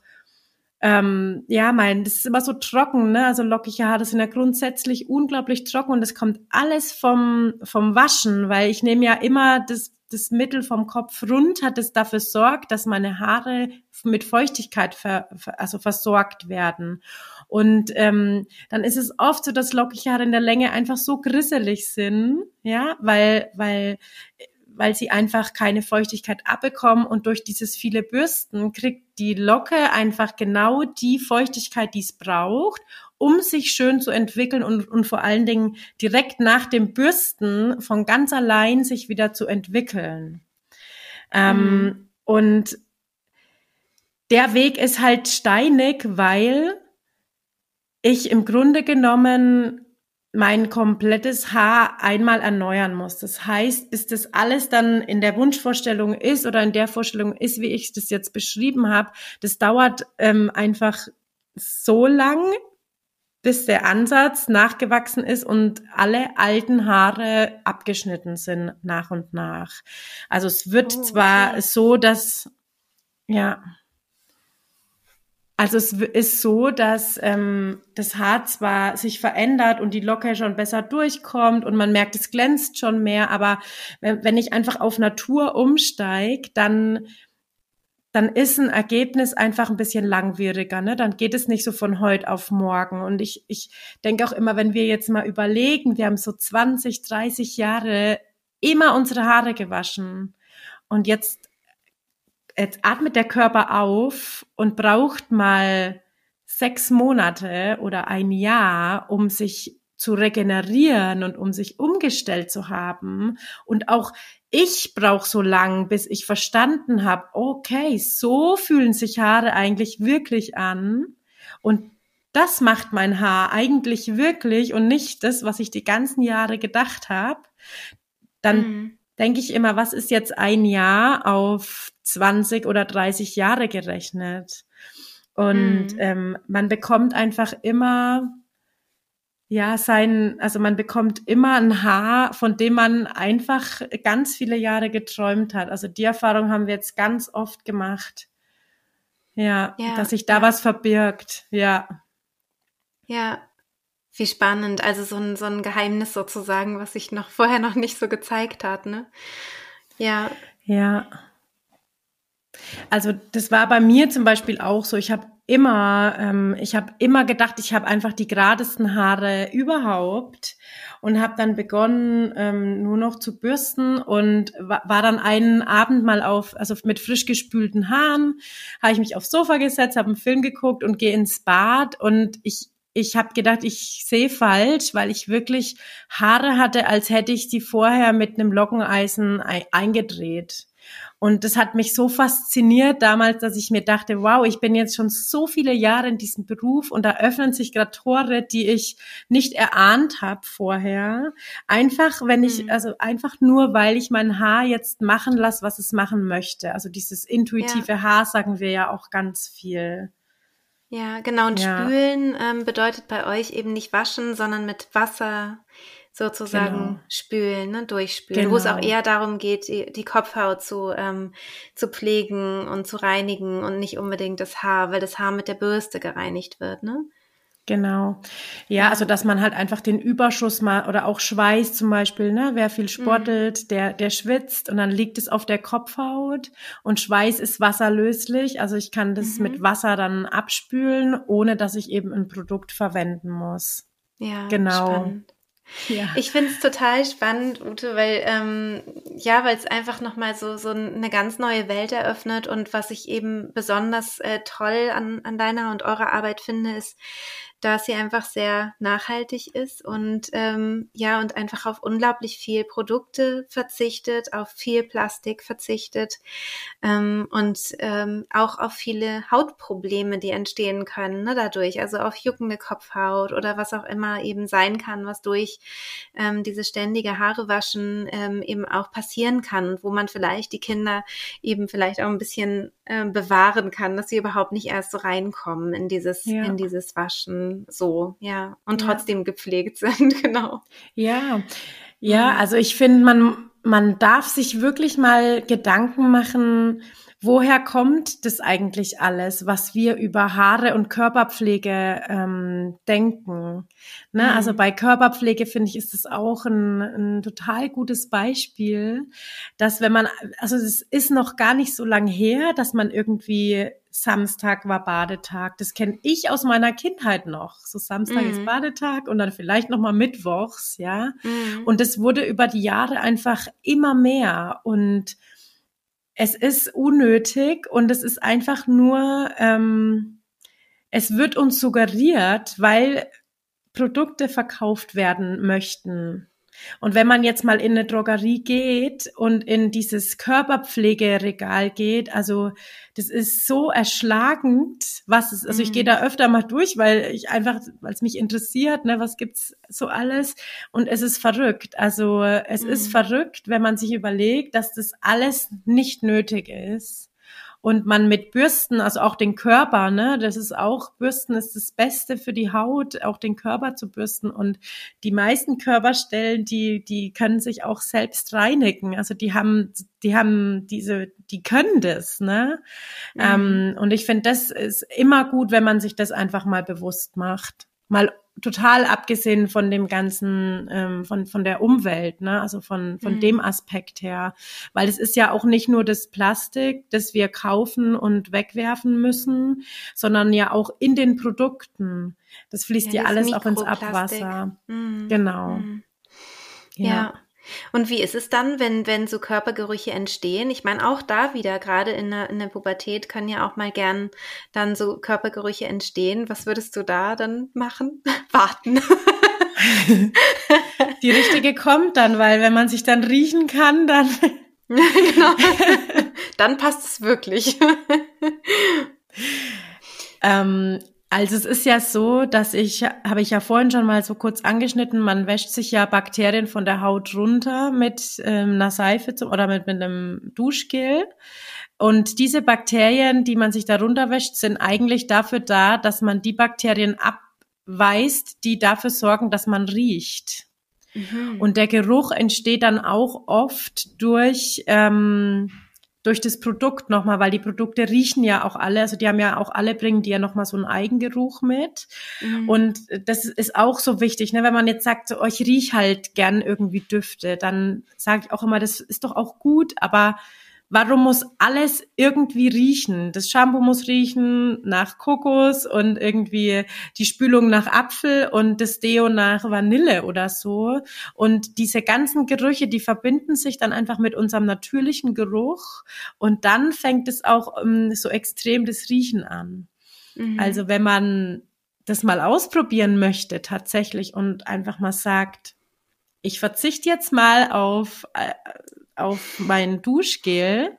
ähm, ja, mein, das ist immer so trocken, ne? Also lockige Haare sind ja grundsätzlich unglaublich trocken und das kommt alles vom, vom Waschen, weil ich nehme ja immer das, das Mittel vom Kopf runter, das dafür sorgt, dass meine Haare mit Feuchtigkeit ver, also versorgt werden. Und ähm, dann ist es oft so, dass lockige Haare in der Länge einfach so grisselig sind, ja, weil, weil weil sie einfach keine Feuchtigkeit abbekommen und durch dieses viele Bürsten kriegt die Locke einfach genau die Feuchtigkeit, die es braucht, um sich schön zu entwickeln und, und vor allen Dingen direkt nach dem Bürsten von ganz allein sich wieder zu entwickeln. Ähm, mhm. Ähm, und der Weg ist halt steinig, weil ich im Grunde genommen mein komplettes Haar einmal erneuern muss. Das heißt, bis das alles dann in der Wunschvorstellung ist oder in der Vorstellung ist, wie ich das jetzt beschrieben habe, das dauert ähm, einfach so lang, bis der Ansatz nachgewachsen ist und alle alten Haare abgeschnitten sind nach und nach. Also es wird oh, zwar okay. so, dass ja also es ist so, dass ähm, das Haar zwar sich verändert und die Locke schon besser durchkommt und man merkt, es glänzt schon mehr, aber wenn, ich einfach auf Natur umsteige, dann dann ist ein Ergebnis einfach ein bisschen langwieriger. Ne? Dann geht es nicht so von heute auf morgen. Und ich, ich denke auch immer, wenn wir jetzt mal überlegen, wir haben so 20, 30 Jahre immer unsere Haare gewaschen. Und jetzt jetzt atmet der Körper auf und braucht mal sechs Monate oder ein Jahr, um sich zu regenerieren und um sich umgestellt zu haben. Und auch ich brauche so lang, bis ich verstanden habe, okay, so fühlen sich Haare eigentlich wirklich an. Und das macht mein Haar eigentlich wirklich und nicht das, was ich die ganzen Jahre gedacht habe. Dann mhm. denke ich immer, was ist jetzt ein Jahr auf 20 oder 30 Jahre gerechnet? Und mhm. ähm, man bekommt einfach immer ja, sein, also man bekommt immer ein Haar, von dem man einfach ganz viele Jahre geträumt hat. Also die Erfahrung haben wir jetzt ganz oft gemacht. Ja, ja dass sich da ja. was verbirgt, ja. Ja, wie spannend. Also so ein, so ein Geheimnis sozusagen, was sich noch vorher noch nicht so gezeigt hat, ne? Ja. Ja. Also das war bei mir zum Beispiel auch so. Ich habe immer, ähm, ich habe immer gedacht, ich habe einfach die geradesten Haare überhaupt und habe dann begonnen, ähm, nur noch zu bürsten und war, war dann einen Abend mal auf, also mit frisch gespülten Haaren, habe ich mich aufs Sofa gesetzt, habe einen Film geguckt und gehe ins Bad und ich ich habe gedacht, ich sehe falsch, weil ich wirklich Haare hatte, als hätte ich die vorher mit einem Lockeneisen eingedreht. Und das hat mich so fasziniert damals, dass ich mir dachte, wow, ich bin jetzt schon so viele Jahre in diesem Beruf und da öffnen sich gerade Tore, die ich nicht erahnt habe vorher. Einfach, wenn ich, mhm. also einfach nur, weil ich mein Haar jetzt machen lasse, was es machen möchte. Also dieses intuitive ja. Haar sagen wir ja auch ganz viel. Ja, genau. Und ja. spülen ähm, bedeutet bei euch eben nicht waschen, sondern mit Wasser sozusagen genau. spülen, ne, durchspülen, genau. wo es auch genau. eher darum geht, die, die Kopfhaut zu, ähm, zu pflegen und zu reinigen und nicht unbedingt das Haar, weil das Haar mit der Bürste gereinigt wird, ne? Genau. Ja, also dass man halt einfach den Überschuss mal oder auch Schweiß zum Beispiel, ne, wer viel sportelt, mhm. der, der schwitzt und dann liegt es auf der Kopfhaut und Schweiß ist wasserlöslich. Also ich kann das mhm. mit Wasser dann abspülen, ohne dass ich eben ein Produkt verwenden muss. Ja, genau. Spannend. Ja. Ich finde es total spannend, Ute, weil ähm, ja, weil es einfach nochmal so so eine ganz neue Welt eröffnet und was ich eben besonders äh, toll an, an deiner und eurer Arbeit finde, ist, dass sie einfach sehr nachhaltig ist und ähm, ja und einfach auf unglaublich viel Produkte verzichtet, auf viel Plastik verzichtet ähm, und ähm, auch auf viele Hautprobleme, die entstehen können ne, dadurch, also auf juckende Kopfhaut oder was auch immer eben sein kann, was durch ähm, diese ständige Haarewaschen ähm, eben auch passieren kann, wo man vielleicht die Kinder eben vielleicht auch ein bisschen äh, bewahren kann, dass sie überhaupt nicht erst so reinkommen in dieses ja. in dieses Waschen so, ja, und trotzdem ja. gepflegt sind, genau. Ja, ja, mhm. also ich finde, man, man darf sich wirklich mal Gedanken machen, woher kommt das eigentlich alles, was wir über Haare und Körperpflege ähm, denken? Ne? Also mhm. Also bei Körperpflege finde ich, ist das auch ein, ein total gutes Beispiel, dass wenn man, also es ist noch gar nicht so lang her, dass man irgendwie Samstag war Badetag. Das kenne ich aus meiner Kindheit noch. So Samstag mhm. ist Badetag und dann vielleicht noch mal Mittwochs, ja. Mhm. Und das wurde über die Jahre einfach immer mehr und es ist unnötig und es ist einfach nur, ähm, es wird uns suggeriert, weil Produkte verkauft werden möchten. Und wenn man jetzt mal in eine Drogerie geht und in dieses Körperpflegeregal geht, also das ist so erschlagend, was es, also ich gehe mhm. da öfter mal durch, weil ich einfach, weil es mich interessiert, ne, was gibt's so alles und es ist verrückt. Also es mhm. ist verrückt, wenn man sich überlegt, dass das alles nicht nötig ist und man mit Bürsten, also auch den Körper, ne, das ist auch, Bürsten ist das Beste für die Haut, auch den Körper zu bürsten. Und die meisten Körperstellen, die, die können sich auch selbst reinigen, also die haben, die haben diese, die können das, ne, mhm. ähm, und ich finde, das ist immer gut, wenn man sich das einfach mal bewusst macht, mal total abgesehen von dem ganzen, ähm, von, von der Umwelt, ne? also von, von mhm. dem Aspekt her. Weil es ist ja auch nicht nur das Plastik, das wir kaufen und wegwerfen müssen, sondern ja auch in den Produkten. Das fließt ja, ja alles auch ins Abwasser. Mhm. Genau. Mhm. ja. ja. Und wie ist es dann, wenn, wenn so Körpergerüche entstehen? Ich meine, auch da wieder, gerade in der, in der Pubertät können ja auch mal gern dann so Körpergerüche entstehen. Was würdest du da dann machen? Warten. Die richtige kommt dann, weil wenn man sich dann riechen kann, dann. genau. Dann passt es wirklich. ähm, also es ist ja so, dass ich, habe ich ja vorhin schon mal so kurz angeschnitten, man wäscht sich ja Bakterien von der Haut runter mit ähm, einer Seife zum, oder mit, mit einem Duschgel. Und diese Bakterien, die man sich da runterwäscht, sind eigentlich dafür da, dass man die Bakterien abweist, die dafür sorgen, dass man riecht. Mhm. Und der Geruch entsteht dann auch oft durch ähm, durch das Produkt nochmal, weil die Produkte riechen ja auch alle, also die haben ja auch alle, bringen die ja nochmal so einen Eigengeruch mit. Mhm. Und das ist auch so wichtig, ne? wenn man jetzt sagt, so, oh, ich riech halt gern irgendwie Düfte, dann sage ich auch immer, das ist doch auch gut, aber Warum muss alles irgendwie riechen? Das Shampoo muss riechen nach Kokos und irgendwie die Spülung nach Apfel und das Deo nach Vanille oder so. Und diese ganzen Gerüche, die verbinden sich dann einfach mit unserem natürlichen Geruch und dann fängt es auch um, ähm, so extrem das Riechen an. Mhm. Also wenn man das mal ausprobieren möchte tatsächlich und einfach mal sagt, ich verzichte jetzt mal auf äh, auf mein Duschgel,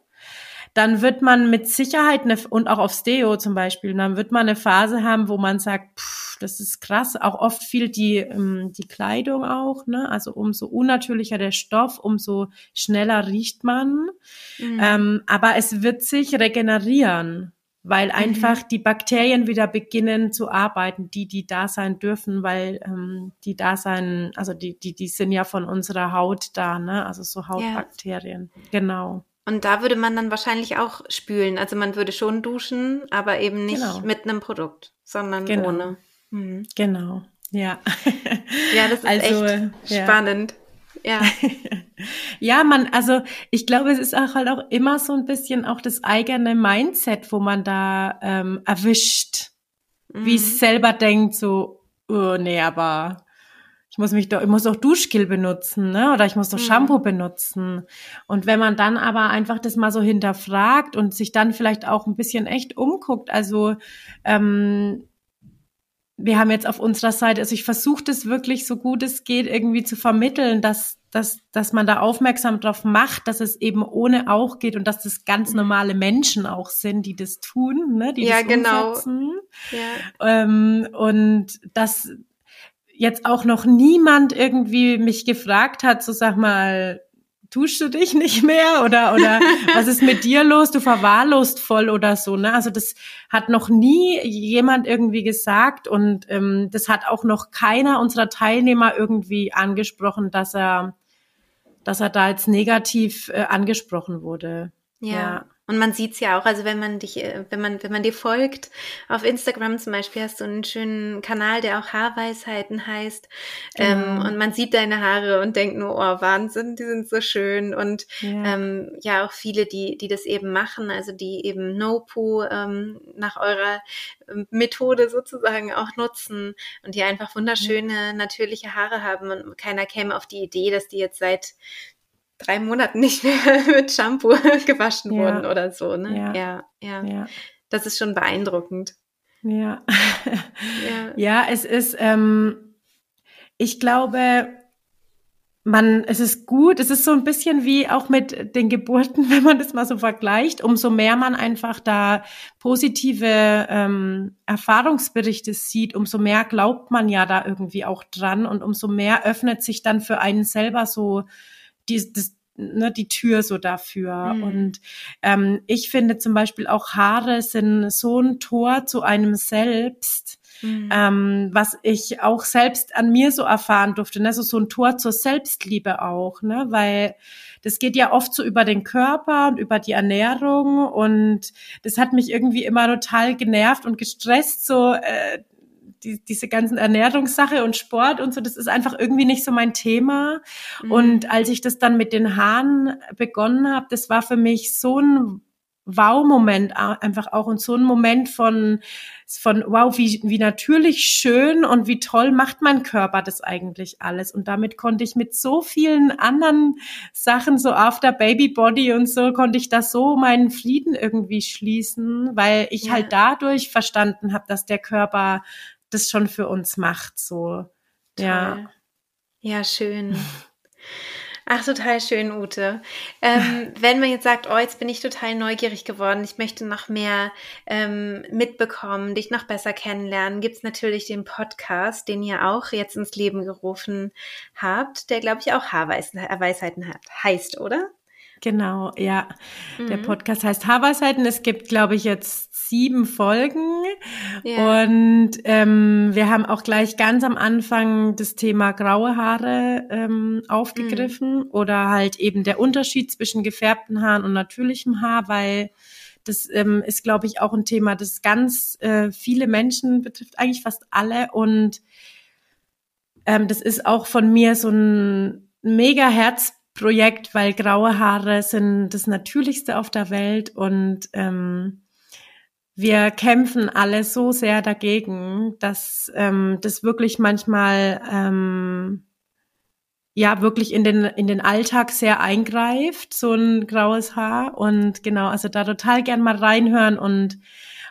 dann wird man mit Sicherheit eine, und auch aufs Deo zum Beispiel, dann wird man eine Phase haben, wo man sagt, pff, das ist krass. Auch oft fehlt die, ähm, die Kleidung auch, ne? Also umso unnatürlicher der Stoff, umso schneller riecht man. Mhm. Ähm, aber es wird sich regenerieren weil mhm. einfach mhm. die Bakterien wieder beginnen zu arbeiten, die, die da sein dürfen, weil ähm, die da sein, also die, die, die sind ja von unserer Haut da, ne? Also so Hautbakterien. Ja. Genau. Und da würde man dann wahrscheinlich auch spülen. Also man würde schon duschen, aber eben nicht genau. mit einem Produkt, sondern genau. ohne. Mhm. Genau. Ja. ja, das ist also, echt ja. spannend. Ja. ja, man, also ich glaube, es ist auch halt auch immer so ein bisschen auch das eigene Mindset, wo man da ähm, erwischt, mhm. wie es selber denkt, so, oh, nee, aber ich muss mich doch, ich muss doch Duschgel benutzen, ne? Oder ich muss doch mhm. Shampoo benutzen. Und wenn man dann aber einfach das mal so hinterfragt und sich dann vielleicht auch ein bisschen echt umguckt, also ähm, wir haben jetzt auf unserer Seite, also ich versuche das wirklich so gut es geht irgendwie zu vermitteln, dass, dass, dass man da aufmerksam drauf macht, dass es eben ohne auch geht und dass das ganz mhm. normale Menschen auch sind, die das tun, ne, die ja, das genau. umsetzen. Ja. Ähm, und dass jetzt auch noch niemand irgendwie mich gefragt hat, so sag mal, duschst du dich nicht mehr oder oder was ist mit dir los? Du verwahrlost voll oder so. Ne? Also das hat noch nie jemand irgendwie gesagt und ähm, das hat auch noch keiner unserer Teilnehmer irgendwie angesprochen, dass er dass er da jetzt negativ äh, angesprochen wurde. Ja. ja. Und man sieht's ja auch, also wenn man dich, äh, wenn man, wenn man dir folgt, auf Instagram zum Beispiel hast du einen schönen Kanal, der auch Haarweisheiten heißt. Ähm, genau. Ähm, und man sieht deine Haare und denkt nur, oh, Wahnsinn, die sind so schön. Und ja, ähm, ja auch viele, die, die das eben machen, also die eben No-Poo ähm, nach eurer ähm, Methode sozusagen auch nutzen und die einfach wunderschöne, natürliche Haare haben und keiner käme auf die Idee, dass die jetzt seit drei Monaten nicht mehr mit Shampoo gewaschen ja. wurden oder so. Ne? Ja. Ja, ja. ja. Das ist schon beeindruckend. Ja. ja. ja, es ist, ähm, ich glaube, man, es ist gut, es ist so ein bisschen wie auch mit den Geburten, wenn man das mal so vergleicht, umso mehr man einfach da positive ähm, Erfahrungsberichte sieht, umso mehr glaubt man ja da irgendwie auch dran und umso mehr öffnet sich dann für einen selber so die, das, ne, die Tür so dafür. Mhm. Und ähm, ich finde zum Beispiel auch Haare sind so ein Tor zu einem selbst. Mhm. Ähm, was ich auch selbst an mir so erfahren durfte, ne? so, so ein Tor zur Selbstliebe auch, ne? weil das geht ja oft so über den Körper und über die Ernährung und das hat mich irgendwie immer total genervt und gestresst, so äh, die, diese ganzen Ernährungssache und Sport und so, das ist einfach irgendwie nicht so mein Thema. Mhm. Und als ich das dann mit den Haaren begonnen habe, das war für mich so ein Wow-Moment einfach auch und so ein Moment von, von wow, wie, wie natürlich schön und wie toll macht mein Körper das eigentlich alles. Und damit konnte ich mit so vielen anderen Sachen, so After Baby Body und so, konnte ich da so meinen Frieden irgendwie schließen, weil ich ja. halt dadurch verstanden habe, dass der Körper das schon für uns macht, so Toll. Ja. Ja, schön. Ach, total schön, Ute. Ähm, wenn man jetzt sagt, oh, jetzt bin ich total neugierig geworden, ich möchte noch mehr ähm, mitbekommen, dich noch besser kennenlernen, gibt's natürlich den Podcast, den ihr auch jetzt ins Leben gerufen habt, der, glaube ich, auch Haarweisheiten hat, heißt, oder? Genau, ja. Mhm. Der Podcast heißt Haarweisheiten. Es gibt, glaube ich, jetzt sieben Folgen. Ja. Und ähm, wir haben auch gleich ganz am Anfang das Thema graue Haare ähm, aufgegriffen mhm. oder halt eben der Unterschied zwischen gefärbten Haaren und natürlichem Haar, weil das ähm, ist, glaube ich, auch ein Thema, das ganz äh, viele Menschen betrifft, eigentlich fast alle. Und ähm, das ist auch von mir so ein mega Herz Projekt, weil graue Haare sind das Natürlichste auf der Welt und ähm, wir kämpfen alle so sehr dagegen, dass ähm, das wirklich manchmal ähm, ja wirklich in den in den Alltag sehr eingreift, so ein graues Haar und genau, also da total gern mal reinhören und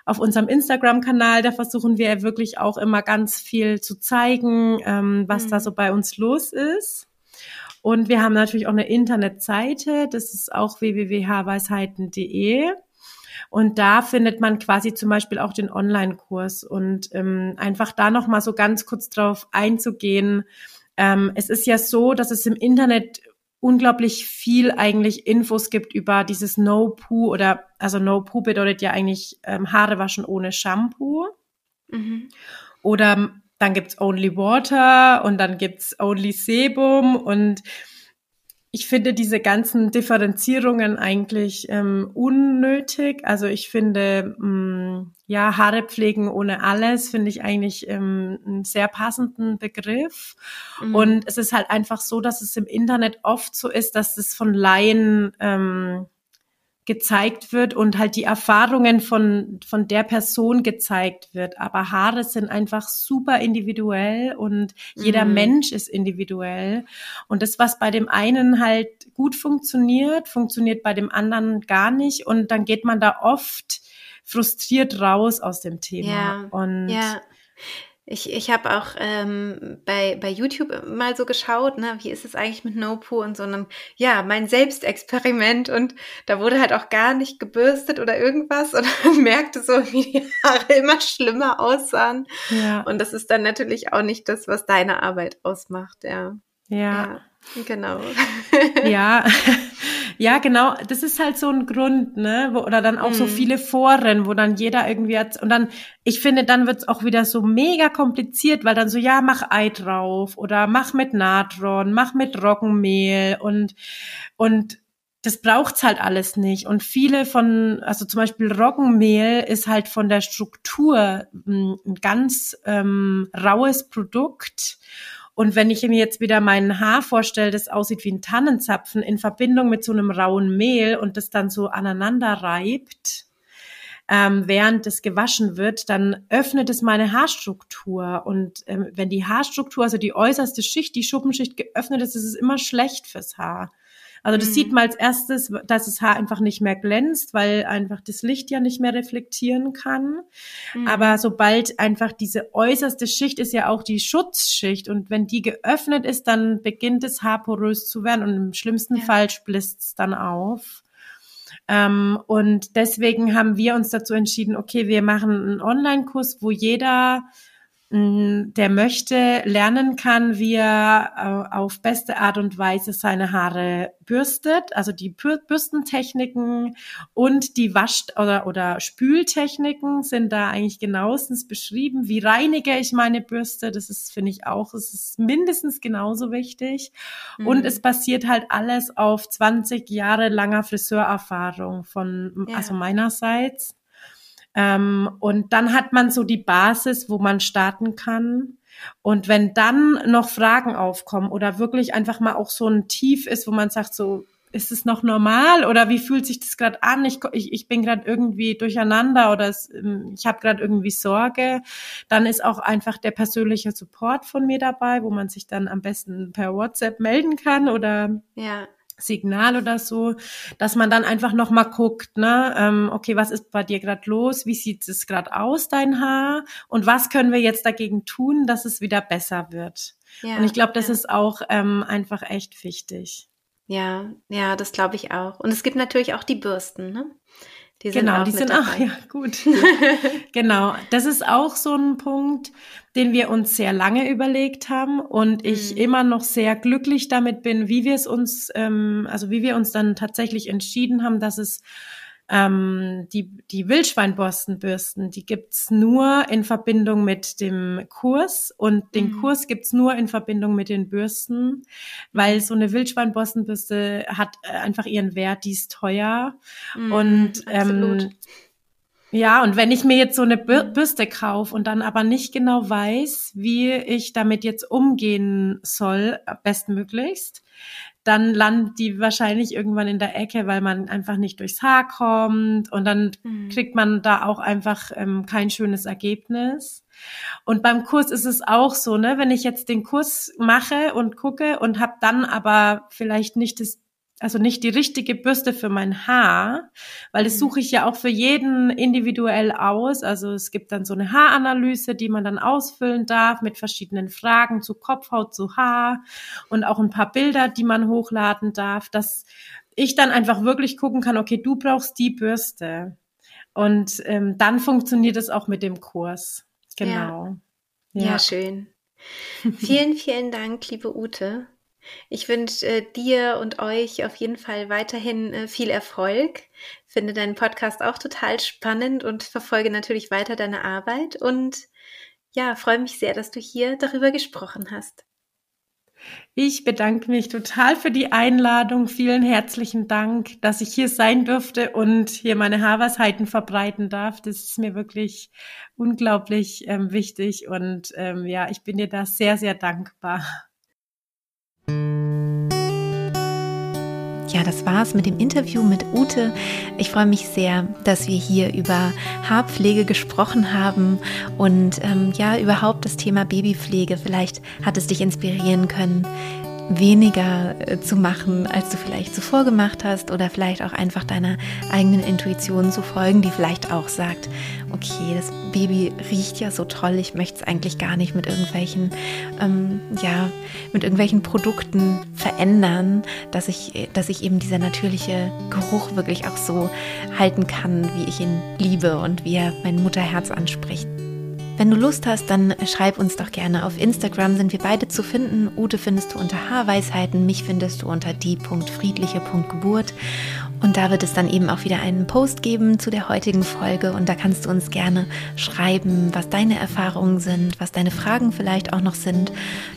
auf unserem Instagram-Kanal, da versuchen wir wirklich auch immer ganz viel zu zeigen, ähm, was mhm. da so bei uns los ist. Und wir haben natürlich auch eine Internetseite, das ist auch www.weisheiten.de. Und da findet man quasi zum Beispiel auch den Online-Kurs und ähm, einfach da nochmal so ganz kurz drauf einzugehen. Ähm, es ist ja so, dass es im Internet unglaublich viel eigentlich Infos gibt über dieses No-Poo oder also No-Poo bedeutet ja eigentlich ähm, Haare waschen ohne Shampoo. Mhm. Oder dann gibt's Only Water und dann gibt's Only Sebum und ich finde diese ganzen Differenzierungen eigentlich ähm, unnötig. Also ich finde, mh, mm, ja, Haare pflegen ohne alles finde ich eigentlich ähm, einen sehr passenden Begriff. Mhm. Und es ist halt einfach so, dass es im Internet oft so ist, dass es von Laien ähm, gezeigt wird und halt die Erfahrungen von, von der Person gezeigt wird. Aber Haare sind einfach super individuell und jeder mhm. Mensch ist individuell. Und das, was bei dem einen halt gut funktioniert, funktioniert bei dem anderen gar nicht. Und dann geht man da oft frustriert raus aus dem Thema. Ja. Und ja. Ich, ich habe auch ähm, bei, bei YouTube mal so geschaut, ne, wie ist es eigentlich mit No-Poo und so einem, ja, mein Selbstexperiment und da wurde halt auch gar nicht gebürstet oder irgendwas und merkte so, wie die Haare immer schlimmer aussahen. Ja. Und das ist dann natürlich auch nicht das, was deine Arbeit ausmacht, ja. Ja. ja genau. ja. Ja, genau. Das ist halt so ein Grund, ne? Wo, oder dann auch mhm. so viele Foren, wo dann jeder irgendwie hat. Und dann, ich finde, dann wird's auch wieder so mega kompliziert, weil dann so, ja, mach Ei drauf oder mach mit Natron, mach mit Roggenmehl und, und das braucht's halt alles nicht. Und viele von, also zum Beispiel Roggenmehl ist halt von der Struktur ein ganz ähm, raues Produkt. Und wenn ich mir jetzt wieder mein Haar vorstelle, das aussieht wie ein Tannenzapfen in Verbindung mit so einem rauen Mehl und das dann so aneinander reibt, ähm, während es gewaschen wird, dann öffnet es meine Haarstruktur. Und ähm, wenn die Haarstruktur, also die äußerste Schicht, die Schuppenschicht geöffnet ist, ist es immer schlecht fürs Haar. Also das mhm. sieht man als erstes, dass das Haar einfach nicht mehr glänzt, weil einfach das Licht ja nicht mehr reflektieren kann. Mhm. Aber sobald einfach diese äußerste Schicht ist ja auch die Schutzschicht und wenn die geöffnet ist, dann beginnt das Haar porös zu werden und im schlimmsten ja. Fall splitzt es dann auf. Ähm, und deswegen haben wir uns dazu entschieden, okay, wir machen einen Online-Kurs, wo jeder der möchte, lernen kann, wie er äh, auf beste Art und Weise seine Haare bürstet, also die Bürstentechniken und die Wasch- oder, oder Spültechniken sind da eigentlich genauestens beschrieben. Wie reinige ich meine Bürste? Das ist, finde ich auch, es ist mindestens genauso wichtig. Mhm. Und es basiert halt alles auf 20 Jahre langer Friseurerfahrung von, ja. also meinerseits. Ähm, und dann hat man so die Basis, wo man starten kann. Und wenn dann noch Fragen aufkommen oder wirklich einfach mal auch so ein Tief ist, wo man sagt, so, ist es noch normal oder wie fühlt sich das gerade an? Ich, ich, ich bin gerade irgendwie durcheinander oder es, ähm, ich habe gerade irgendwie Sorge. Dann ist auch einfach der persönliche Support von mir dabei, wo man sich dann am besten per WhatsApp melden kann oder ja. Signal oder so, dass man dann einfach noch mal guckt, ne, ähm, okay, was ist bei dir gerade los? Wie sieht es gerade aus, dein Haar? Und was können wir jetzt dagegen tun, dass es wieder besser wird? Ja, und ich glaube, das ja. ist auch ähm, einfach echt wichtig. Ja, ja, das glaube ich auch. Und es gibt natürlich auch die Bürsten, ne? Die sind genau, auch die sind dabei. auch, ja, gut. genau, das ist auch so ein Punkt, den wir uns sehr lange überlegt haben und ich mhm. immer noch sehr glücklich damit bin, wie wir es uns, ähm, also wie wir uns dann tatsächlich entschieden haben, dass es ähm, die, die Wildschweinborstenbürsten, die gibt's nur in Verbindung mit dem Kurs und den mhm. Kurs gibt's nur in Verbindung mit den Bürsten, weil so eine Wildschweinborstenbürste hat äh, einfach ihren Wert, die ist teuer. Mhm, und ähm, ja, und wenn ich mir jetzt so eine Bürste kaufe und dann aber nicht genau weiß, wie ich damit jetzt umgehen soll, bestmöglichst, dann landet die wahrscheinlich irgendwann in der Ecke, weil man einfach nicht durchs Haar kommt und dann mhm. kriegt man da auch einfach ähm, kein schönes Ergebnis. Und beim Kurs ist es auch so, ne, wenn ich jetzt den Kurs mache und gucke und habe dann aber vielleicht nicht das also nicht die richtige Bürste für mein Haar, weil das mhm. suche ich ja auch für jeden individuell aus. Also es gibt dann so eine Haaranalyse, die man dann ausfüllen darf mit verschiedenen Fragen zu Kopfhaut, zu Haar und auch ein paar Bilder, die man hochladen darf, dass ich dann einfach wirklich gucken kann, okay, du brauchst die Bürste. Und ähm, dann funktioniert es auch mit dem Kurs. Genau. Ja, ja. ja schön. vielen, vielen Dank, liebe Ute. Ich wünsche äh, dir und euch auf jeden Fall weiterhin äh, viel Erfolg. Finde deinen Podcast auch total spannend und verfolge natürlich weiter deine Arbeit und ja, freue mich sehr, dass du hier darüber gesprochen hast. Ich bedanke mich total für die Einladung. Vielen herzlichen Dank, dass ich hier sein durfte und hier meine Haarweisheiten verbreiten darf. Das ist mir wirklich unglaublich ähm, wichtig und ähm, ja, ich bin dir da sehr, sehr dankbar. Ja, das war's mit dem Interview mit Ute. Ich freue mich sehr, dass wir hier über Haarpflege gesprochen haben und ähm, ja, überhaupt das Thema Babypflege. Vielleicht hat es dich inspirieren können, weniger äh, zu machen, als du vielleicht zuvor gemacht hast oder vielleicht auch einfach deiner eigenen Intuition zu folgen, die vielleicht auch sagt, okay, das Baby riecht ja so toll, ich möchte es eigentlich gar nicht mit irgendwelchen, ähm, ja, mit irgendwelchen Produkten verändern, dass ich, dass ich eben dieser natürliche Geruch wirklich auch so halten kann, wie ich ihn liebe und wie er mein Mutterherz anspricht. Wenn du Lust hast, dann schreib uns doch gerne. Auf Instagram sind wir beide zu finden. Ute findest du unter Haarweisheiten, mich findest du unter die.friedliche.geburt. Und da wird es dann eben auch wieder einen Post geben zu der heutigen Folge. Und da kannst du uns gerne schreiben, was deine Erfahrungen sind, was deine Fragen vielleicht auch noch sind.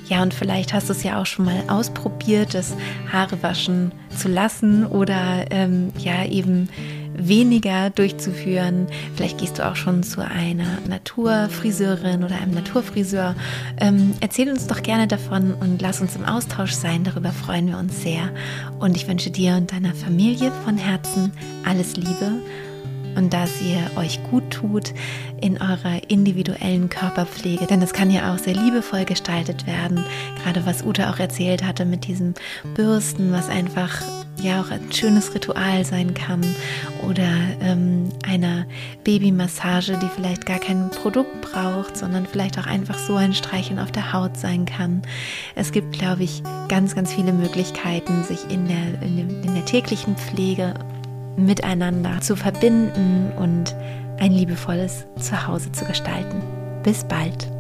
Ja, und vielleicht hast du es ja auch schon mal ausprobiert, das Haare waschen zu lassen oder ähm, ja eben weniger durchzuführen. Vielleicht gehst du auch schon zu einer Naturfriseurin oder einem Naturfriseur. Ähm, erzähl uns doch gerne davon und lass uns im Austausch sein. Darüber freuen wir uns sehr. Und ich wünsche dir und deiner Familie von Herzen alles Liebe und dass ihr euch gut tut in eurer individuellen Körperpflege, denn es kann ja auch sehr liebevoll gestaltet werden, gerade was Ute auch erzählt hatte mit diesem Bürsten, was einfach ja auch ein schönes Ritual sein kann. Oder ähm, einer Babymassage, die vielleicht gar kein Produkt braucht, sondern vielleicht auch einfach so ein Streicheln auf der Haut sein kann. Es gibt, glaube ich, ganz, ganz viele Möglichkeiten, sich in der, in, dem, in der täglichen Pflege miteinander zu verbinden und ein liebevolles Zuhause zu gestalten. Bis bald.